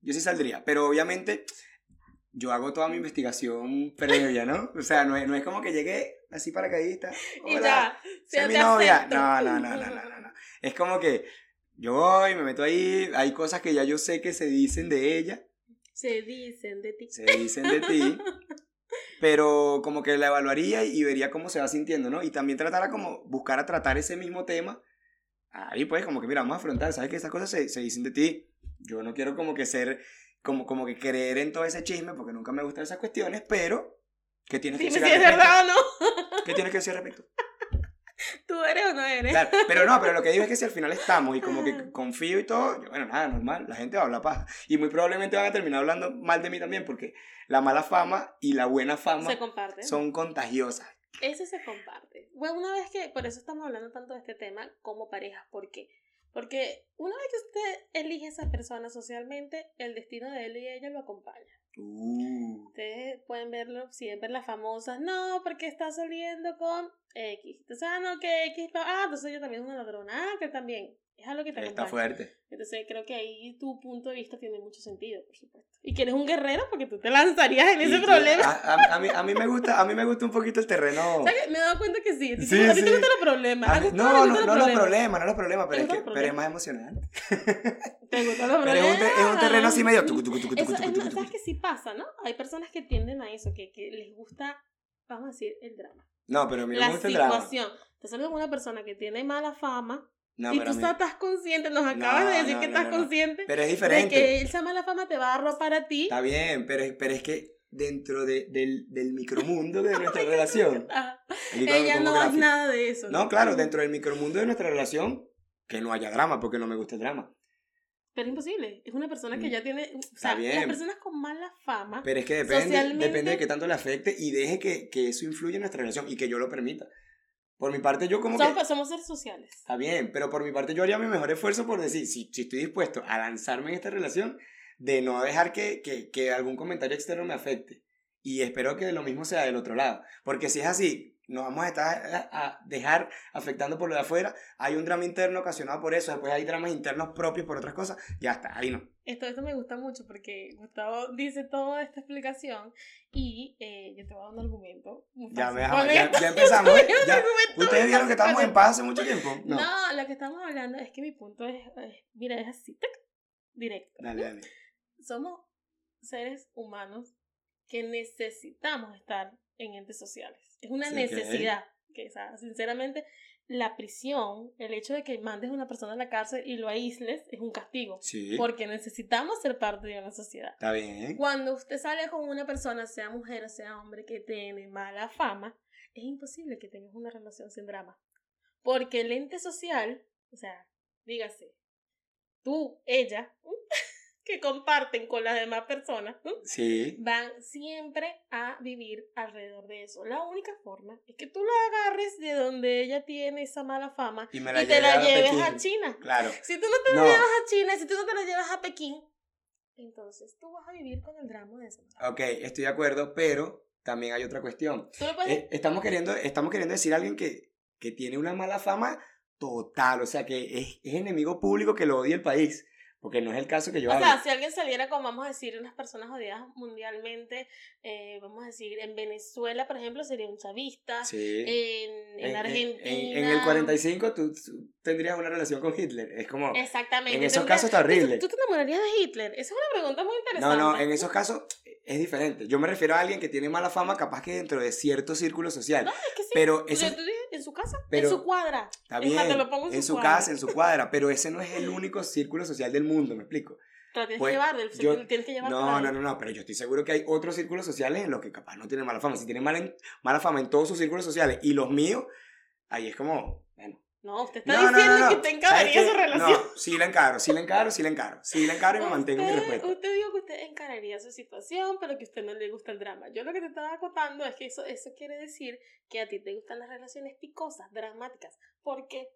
Yo sí saldría. Pero obviamente yo hago toda mi investigación previa, ¿no? O sea, no es, no es como que llegué así paracaidista. Y Hola, ya, sé ya mi te novia. No, no, no, no, no, no, no. Es como que yo voy, me meto ahí, hay cosas que ya yo sé que se dicen de ella, Se dicen de ti. se dicen de ti, pero como que la evaluaría y vería cómo se va sintiendo, ¿no? Y también tratara como, buscar a tratar ese mismo tema. Ahí pues como que mira, vamos a afrontar, ¿sabes que esas cosas se, se dicen de ti? Yo no quiero como que ser, como, como que creer en todo ese chisme, porque nunca me gustan esas cuestiones, pero ¿qué tienes que Dime si es verdad o no. ¿Qué tienes que decir al respecto? ¿Tú eres o no eres? Claro, pero no, pero lo que digo es que si al final estamos y como que confío y todo, yo, bueno, nada, normal, la gente va a hablar paja. Y muy probablemente van a terminar hablando mal de mí también, porque la mala fama y la buena fama Se son contagiosas. Eso se comparte. Bueno, una vez que, por eso estamos hablando tanto de este tema como parejas. ¿Por qué? Porque una vez que usted elige a esa persona socialmente, el destino de él y ella lo acompaña. Uh, Ustedes pueden verlo siempre las famosas, no, porque está saliendo con X. Entonces, ah, no, que X, ah, entonces ella también es una ladrona, ah, que también. Es algo que te está acompaña. fuerte. Entonces creo que ahí tu punto de vista tiene mucho sentido, por supuesto. Y que eres un guerrero porque tú te lanzarías en ese Y- problema. A, a- a mí, a mí me gusta, a mí me gusta un poquito el terreno. O sea, me he dado cuenta que sí. Sí, a ti sí. te gustan los problemas. Mí- no, no, no los problemas, no los problemas, pero ¿Te es, que, pero es problemas? más emocionante. ¿Te gustan los Pero es un, te- es un terreno así medio... tucu, problemas? tucu, tucu, Eso, es-. ¿Sabes que sí pasa, no? Hay personas que tienden a eso, que, que les gusta, vamos a decir, el drama. No, pero a mí La me gusta el drama. situación. Te sale con una persona que tiene mala fama No, y tú a mí- estás consciente, nos acabas No, de decir no, que estás consciente Pero es de que esa mala fama te va a dar ropa para ti. Está bien, pero, es- pero es que dentro de- del, del micromundo de nuestra relación. Ella no es gráfico. nada de eso. No, claro, dentro del micromundo de nuestra relación, que no haya drama, porque no me gusta el drama. Pero es imposible. Es una persona que Mm. ya tiene. O Está sea, bien. las personas con mala fama. Pero es que depende, Socialmente- depende de qué tanto le afecte y deje que, que eso influya en nuestra relación y que yo lo permita. Por mi parte, yo como somos, que... somos seres sociales. Está bien, pero por mi parte yo haría mi mejor esfuerzo por decir, si, si estoy dispuesto a lanzarme en esta relación, de no dejar que, que, que algún comentario externo me afecte. Y espero que lo mismo sea del otro lado. Porque si es así, nos vamos a estar a, dejar afectando por lo de afuera. Hay un drama interno ocasionado por eso, después hay dramas internos propios por otras cosas. Ya está, ahí no. Esto, esto me gusta mucho porque Gustavo dice toda esta explicación y eh, yo te voy a dar un argumento. muy Ya, me ya, ya empezamos. ¿eh? Ya. ¿Ustedes vieron que estamos en paz hace mucho tiempo? No. No. lo que estamos hablando es que mi punto es, mira, es así, ¡tac! directo. Dale, dale. Somos seres humanos que necesitamos estar en entes sociales. Es una Sí, necesidad. Que, o sea, sinceramente, la prisión, el hecho de que mandes a una persona a la cárcel y lo aísles, es un castigo. Sí, Porque necesitamos ser parte de una sociedad. está bien. Cuando usted sale con una persona, sea mujer o sea hombre, que tiene mala fama, es imposible que tengas una relación sin drama. Porque el ente social, o sea, dígase, tú, ella, que comparten con las demás personas Sí. van siempre a vivir alrededor de eso. La única forma es que tú la agarres de donde ella tiene esa mala fama Y y, la te la a lleves a Pekín. China. Claro. Si tú no te la No. llevas a China, si tú no te la llevas a Pekín, entonces tú vas a vivir con el drama de esa manera. Ok, estoy de acuerdo, pero también hay otra cuestión. Tú le puedes Eh, estamos, queriendo, estamos queriendo decir a alguien que, que tiene una mala fama total, o sea, que es, es enemigo público que lo odia el país, porque no es el caso que yo O hablo. sea, si alguien saliera con, vamos a decir, unas personas odiadas mundialmente, eh, vamos a decir, en Venezuela, por ejemplo, sería un chavista, Sí. en, en, En- Argentina. En, en el 45 tú, tú tendrías una relación con Hitler. Es como... Exactamente. En esos casos está horrible. ¿Tú, tú te enamorarías de Hitler? Esa es una pregunta muy No, interesante. no, en esos casos es diferente. Yo me refiero a alguien que tiene mala fama, capaz que dentro de cierto círculo social. No, es que sí. Pero Yo eso dije, en su casa, pero- en su cuadra. está Es bien. más, te lo pongo en en su cuadra. casa, en su cuadra. Pero ese no es el único círculo social del mundo, ¿me explico? Te la tienes Pues, que llevar, del, yo- tienes que llevar No, no, no, no, pero yo estoy seguro que hay otros círculos sociales en los que capaz no tienen mala fama. Si tienen mala, mala fama en todos sus círculos sociales y los míos, ahí es como, bueno. No, usted está No, no, no, diciendo no. que te ¿Sabes encararía qué? su relación. No, sí la encaro, sí la encaro, sí la encaro. Sí la encaro y me mantengo mi Usted- respeto. Usted dijo que usted encararía su situación, pero que a usted no le gusta el drama. Yo lo que te estaba acotando es que eso, eso quiere decir que a ti te gustan las relaciones picosas, dramáticas. ¿Por qué?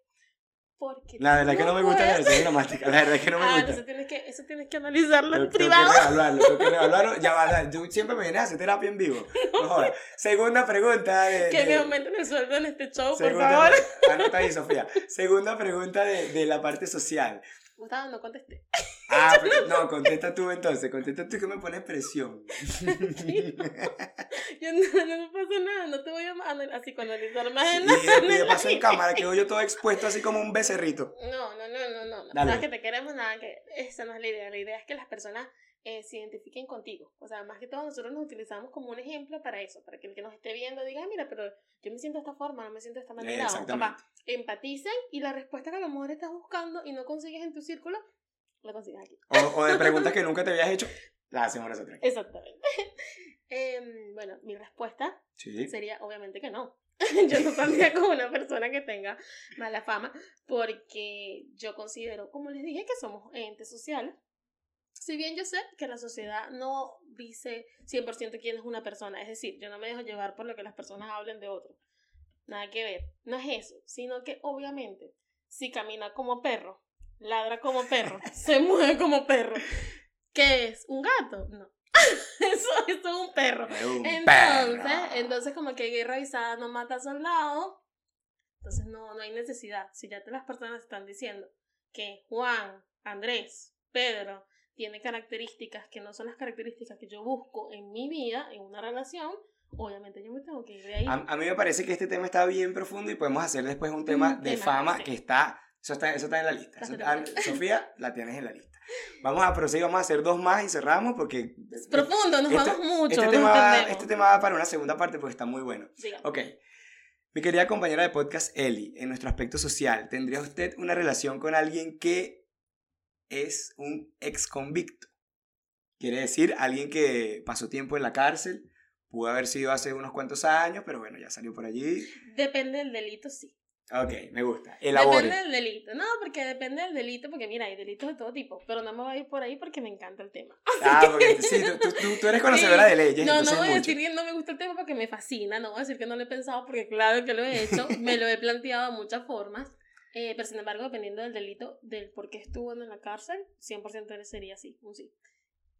Porque La verdad que no me gusta la puedes- versión dramática, la verdad que no me ah, gusta. entonces tienes que, eso tienes que analizarlo en privado. que reevaluarlo, tengo que reevaluarlo. Ya va, tú siempre me vienes a hacer terapia en vivo. No. Segunda pregunta de... Que de- me aumenten el sueldo en este show, por segunda, favor. Anota ahí, Sofía. Segunda pregunta de, de la parte social. Gustavo, no contesté. Ah, pero no, contesta tú entonces, contesta tú que me pones presión. Yo no, no me pasa nada, no te voy a así psicoanalizar más en y, de, y de en la paso en cámara quedo yo todo expuesto así como un becerrito. No, no, no, no, no. no. Dale. Sabes que te queremos nada, que esa no es la idea. La idea es que las personas eh, se identifiquen contigo. O sea, más que todo nosotros nos utilizamos como un ejemplo para eso, para que el que nos esté viendo diga, "Ah, mira, pero yo me siento de esta forma, no me siento de esta manera. Exactamente. capaz, empaticen y la respuesta que a lo mejor estás buscando y no consigues en tu círculo, la consigues aquí. O, o de preguntas que nunca te habías hecho, las hacemos nosotros. Exactamente. Em, bueno, mi respuesta Sí. sería obviamente que no. yo no saldría con una persona que tenga mala fama porque yo considero, como les dije, que somos entes sociales. Si bien yo sé que la sociedad no dice 100% quién es una persona, es decir, yo no me dejo llevar por lo que las personas hablen de otro. Nada que ver. No es eso, sino que obviamente si camina como perro, ladra como perro, se mueve como perro, ¿qué es? ¿Un gato? No. eso, eso es un perro. Es un Entonces, perro. entonces como que guerra avisada no mata soldado, entonces no, no hay necesidad. Si ya te las personas están diciendo que Juan, Andrés, Pedro tiene características que no son las características que yo busco en mi vida, en una relación, obviamente yo me tengo que ir de ahí. A, a mí me parece que este tema está bien profundo y podemos hacer después un tema Un de tema, fama sí. que está eso, está, eso está en la lista. Eso Sofía, la tienes en la lista. Vamos a proseguir, vamos a hacer dos más y cerramos porque... Es profundo, nos este- vamos mucho. Este tema, va, este tema va para una segunda parte porque está muy bueno. Dígame. Ok. Mi querida compañera de podcast, Eli, en nuestro aspecto social, ¿tendría usted una relación con alguien que es un ex convicto? Quiere decir, alguien que pasó tiempo en la cárcel, pudo haber sido hace unos cuantos años, pero bueno, ya salió por allí. Depende del delito, sí. Ok, me gusta. Elabore. Depende del delito. No, porque depende del delito, porque mira, hay delitos de todo tipo, pero no me voy a ir por ahí porque me encanta el tema. Ah, porque sí, tú, tú- tú eres conocedora de leyes, No, no voy a decir que no me gusta el tema porque me fascina, no voy a decir que no lo he pensado porque claro que lo he hecho, me lo he planteado de muchas formas, eh, pero sin embargo, dependiendo del delito, del por qué estuvo en la cárcel, 100% sería así, un sí.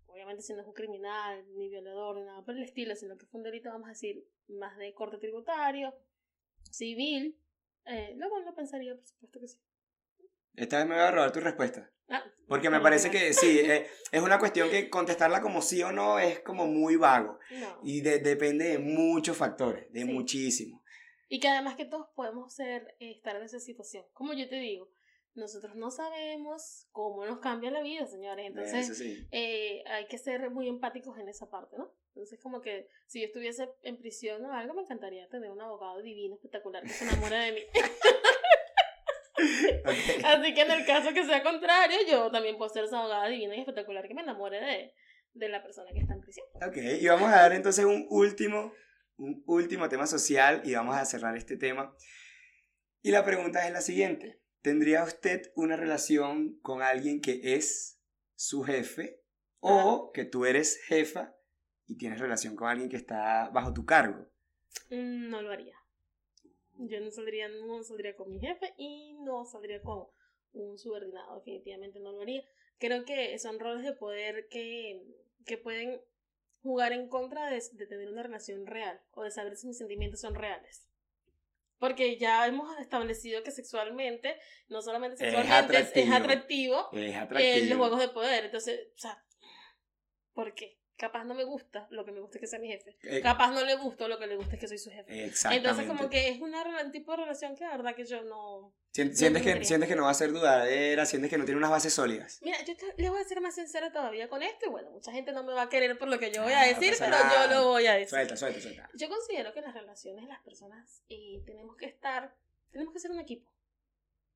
Obviamente si no es un criminal, ni violador, ni nada por el estilo, sino que fue un delito, vamos a decir, más de corte tributario, civil, eh, luego lo pensaría, por supuesto que sí. Esta vez me voy a robar tu respuesta. Ah, Porque me parece que sí, eh, es una cuestión que contestarla como sí o no es como muy vago. no. Y de- depende de muchos factores, de Sí. muchísimos. Y que además que todos podemos ser, eh, estar en esa situación. Como yo te digo, nosotros no sabemos cómo nos cambia la vida, señores. Entonces, sí. eh, hay que ser muy empáticos en esa parte, ¿no? Entonces, como que si yo estuviese en prisión o algo, me encantaría tener un abogado divino, espectacular, que se enamore de mí. Ok. Así que en el caso que sea contrario, yo también puedo ser esa abogada divina y espectacular que me enamore de, de la persona que está en prisión. Ok, y vamos a dar entonces un último, un último tema social y vamos a cerrar este tema. Y la pregunta es la siguiente. ¿Tendría usted una relación con alguien que es su jefe O que tú eres jefa y tienes relación con alguien que está bajo tu cargo. Mm, No lo haría. Yo no saldría, no saldría con mi jefe y no saldría con un subordinado. Definitivamente no lo haría. Creo que son roles de poder que, que pueden jugar en contra de, de tener una relación real o de saber si mis sentimientos son reales. Porque ya hemos establecido que sexualmente, no solamente Es sexualmente, es, es atractivo. atractivo Es eh, atractivo. los juegos de poder. Entonces, o sea, ¿por qué? Capaz no me gusta lo que me gusta es que sea mi jefe. Eh, Capaz no le gusta lo que le gusta es que soy su jefe. Exactamente. Entonces, como que es una rela- tipo de relación que la verdad que yo no. Sien- sientes, que, sientes que no va a ser duradera, sientes que no tiene unas bases sólidas. Mira, yo te- le voy a ser más sincera todavía con esto. Y bueno, mucha gente no me va a querer por lo que yo voy a Ah, no decir, pero yo lo voy a decir. Suelta, suelta, suelta. Yo considero que las relaciones las personas eh, tenemos que estar, tenemos que ser un equipo.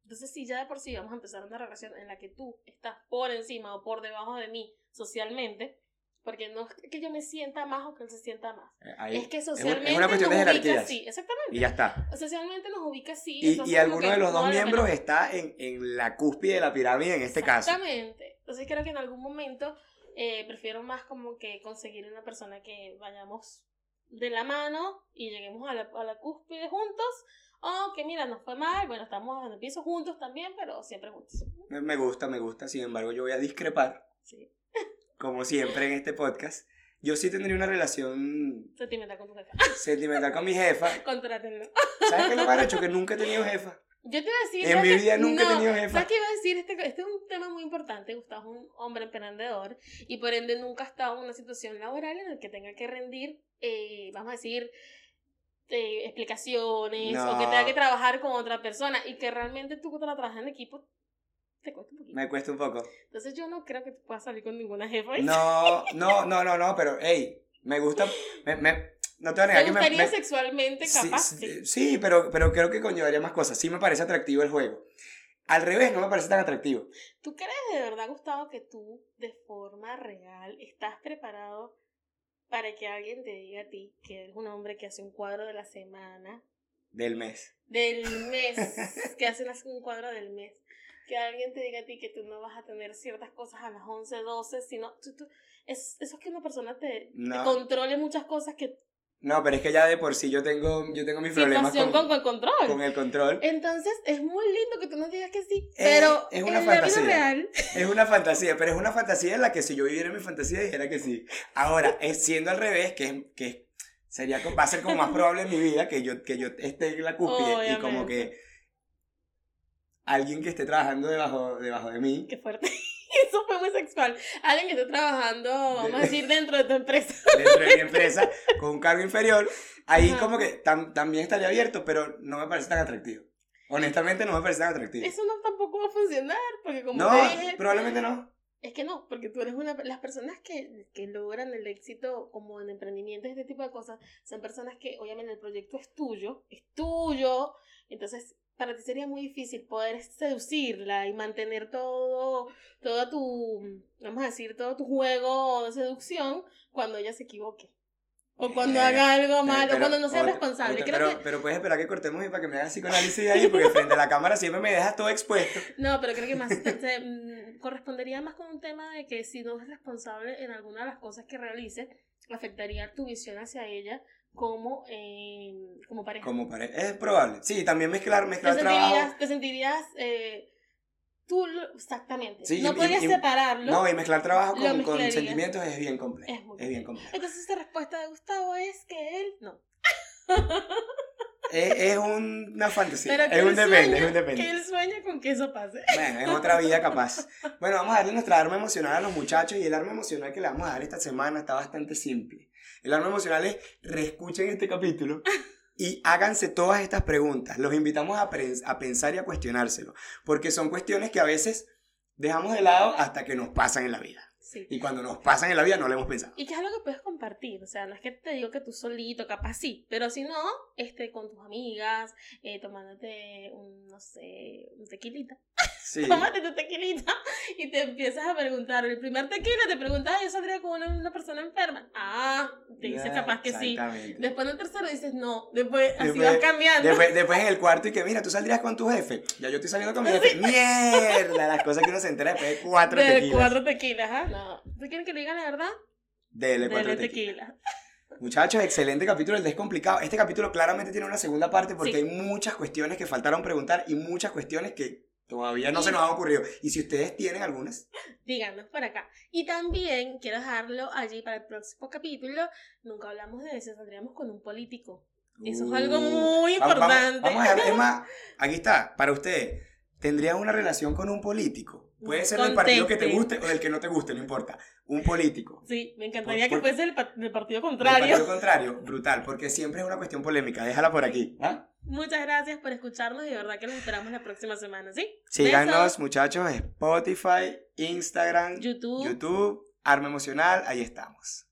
Entonces, si ya de por sí vamos a empezar una relación en la que tú estás por encima o por debajo de mí socialmente, porque no es que yo me sienta más o que él se sienta más. Eh, ahí- es que socialmente es una cuestión de nos ubica jerarquías. así, exactamente. Y ya está. Socialmente nos ubica así. Y, y alguno de los dos miembros está en, en la cúspide de la pirámide en este caso. Exactamente. Entonces creo que en algún momento eh, prefiero más como que conseguir una persona que vayamos de la mano y lleguemos a la, a la cúspide juntos. O que mira, nos fue mal, bueno, estamos en el piso juntos también, pero siempre juntos. Me me gusta, me gusta. Sin embargo, yo voy a discrepar, Sí. Como siempre en este podcast. Yo sí tendría una relación Sentimental con tu jefa. sentimental con mi jefa. Contrátenlo. ¿Sabes qué es lo más hecho? Que nunca he tenido jefa. Yo te iba a decir. En ¿sabes mi vida nunca he No, tenido jefa. ¿Sabes qué iba a decir? Este, este es un tema muy importante. Gustavo es un hombre emprendedor y por ende nunca ha estado en una situación laboral en la que tenga que rendir, eh, vamos a decir, eh, explicaciones o que No. tenga que trabajar con otra persona y que realmente tú cuando trabajas en equipo te cuesta un poquito. Me cuesta un poco. Entonces yo no creo que tú puedas salir con ninguna jefa. No, no, no, no, no, pero hey, me gusta. Me, me- no te voy a negar ¿Te que me. gustaría me- sexualmente capaz? sí, Sí. pero, pero creo que conllevaría más cosas. Sí me parece atractivo el juego. Al revés, no me parece tan atractivo. ¿Tú crees de verdad, Gustavo, que tú de forma real estás preparado para que alguien te diga a ti que eres un hombre que hace un cuadro de la semana, Del mes. del mes, que hace un cuadro del mes? Que alguien te diga a ti que tú no vas a tener ciertas cosas a las 11, 12, sino... Tú, tú- es, eso es que una persona te, te No. controle muchas cosas que... No, pero es que ya de por sí yo tengo, yo tengo mis problemas con, con, con control. con el control. Entonces, es muy lindo que tú nos digas que sí, Es- pero es una en la fantasía. vida real... Es una fantasía, pero es una fantasía en la que si yo viviera mi fantasía dijera que sí. Ahora, es siendo al revés, que, que sería, va a ser como más probable en mi vida que yo, que yo esté en la cúspide y como Obviamente. que alguien que esté trabajando debajo, debajo de mí. Qué fuerte. Eso fue muy sexual. Alguien que esté trabajando, vamos a decir, dentro de tu empresa. dentro de mi empresa con un cargo inferior, ahí Ajá. como que tam- también estaría abierto, pero no me parece tan atractivo. Honestamente no me parece tan atractivo. Eso no tampoco va a funcionar, porque como No, te dije, probablemente no. es que no, porque tú eres una... Las personas que, que logran el éxito como en emprendimiento, este tipo de cosas, son personas que obviamente el proyecto es tuyo, es tuyo, entonces para ti sería muy difícil poder seducirla y mantener todo, toda tu, vamos a decir, todo tu juego de seducción cuando ella se equivoque. O cuando Eh, haga algo mal, Pero- o cuando no sea responsable. Creo pero, que, pero puedes esperar que cortemos y para que me hagas psicoanálisis ahí, porque frente a la cámara siempre me dejas todo expuesto. No, pero creo que más se- mm, correspondería más con un tema de que si no es responsable en alguna de las cosas que realice, afectaría tu visión hacia ella como, eh, como pareja. Como pare- Es probable. Sí, también mezclar, te mezclar trabajo. sentirías, te sentirías eh, tú, exactamente. Sí, no y- podrías y- separarlo. No, y mezclar trabajo con, sentimientos es bien complejo. Es muy Es bien complejo. Entonces esta respuesta de Gustavo es que él no. Es, es una fantasía. pero es un depende, es un depende. Que él sueña con que eso pase. Bueno, en otra vida capaz. Bueno, vamos a darle nuestra arma emocional a los muchachos y el arma emocional que le vamos a dar esta semana está bastante simple. El arma emocional es reescuchen este capítulo y háganse todas estas preguntas. Los invitamos a, a pensar y a cuestionárselo, porque son cuestiones que a veces dejamos de lado hasta que nos pasan en la vida. Sí. Y cuando nos pasan en la vida no lo hemos pensado. Y que es algo que puedes compartir, o sea, no es que te digo que tú solito, capaz sí, pero si no, este, con tus amigas, eh, tomándote un, no sé, un tequilita, Sí. tómate tu tequilita y te empiezas a preguntar, el primer tequila te preguntas, "Ah, yo saldría con una, una persona enferma, ah, te dice Ya, capaz que sí, después en el tercero dices no, después así Después- vas cambiando, Después, después en el cuarto y que mira, tú saldrías con tu jefe. Ya yo estoy saliendo con mi jefe. Mierda, las cosas que uno se entera después de cuatro de tequilas. cuatro tequilas, ¿ah? No, no. ¿Ustedes quieren que le diga la verdad? Dele cuatro Dele tequilas. tequila. Muchachos, excelente capítulo el descomplicado. Este capítulo claramente tiene una segunda parte porque Sí. hay muchas cuestiones que faltaron preguntar y muchas cuestiones que todavía no Y- se nos han ocurrido. Y si ustedes tienen algunas, Díganos por acá. Y también quiero dejarlo allí para el próximo capítulo. Nunca hablamos de eso, saldríamos con un político. Eso es algo Uh, muy vamos- vamos- importante. Vamos, a dejar, es más, aquí está, para usted, ¿tendría una relación con un político? Puede ser del partido que te guste o del que no te guste, no importa. Un político. Sí, me encantaría Por- que fuese pa- del partido Del contrario. partido contrario, brutal, porque siempre es una cuestión polémica. Déjala por aquí. ¿ah? Muchas gracias por escucharnos y de verdad que nos esperamos la próxima semana, ¿sí? Síganos, muchachos, Spotify, Instagram, YouTube. YouTube, Arma Emocional, ahí estamos.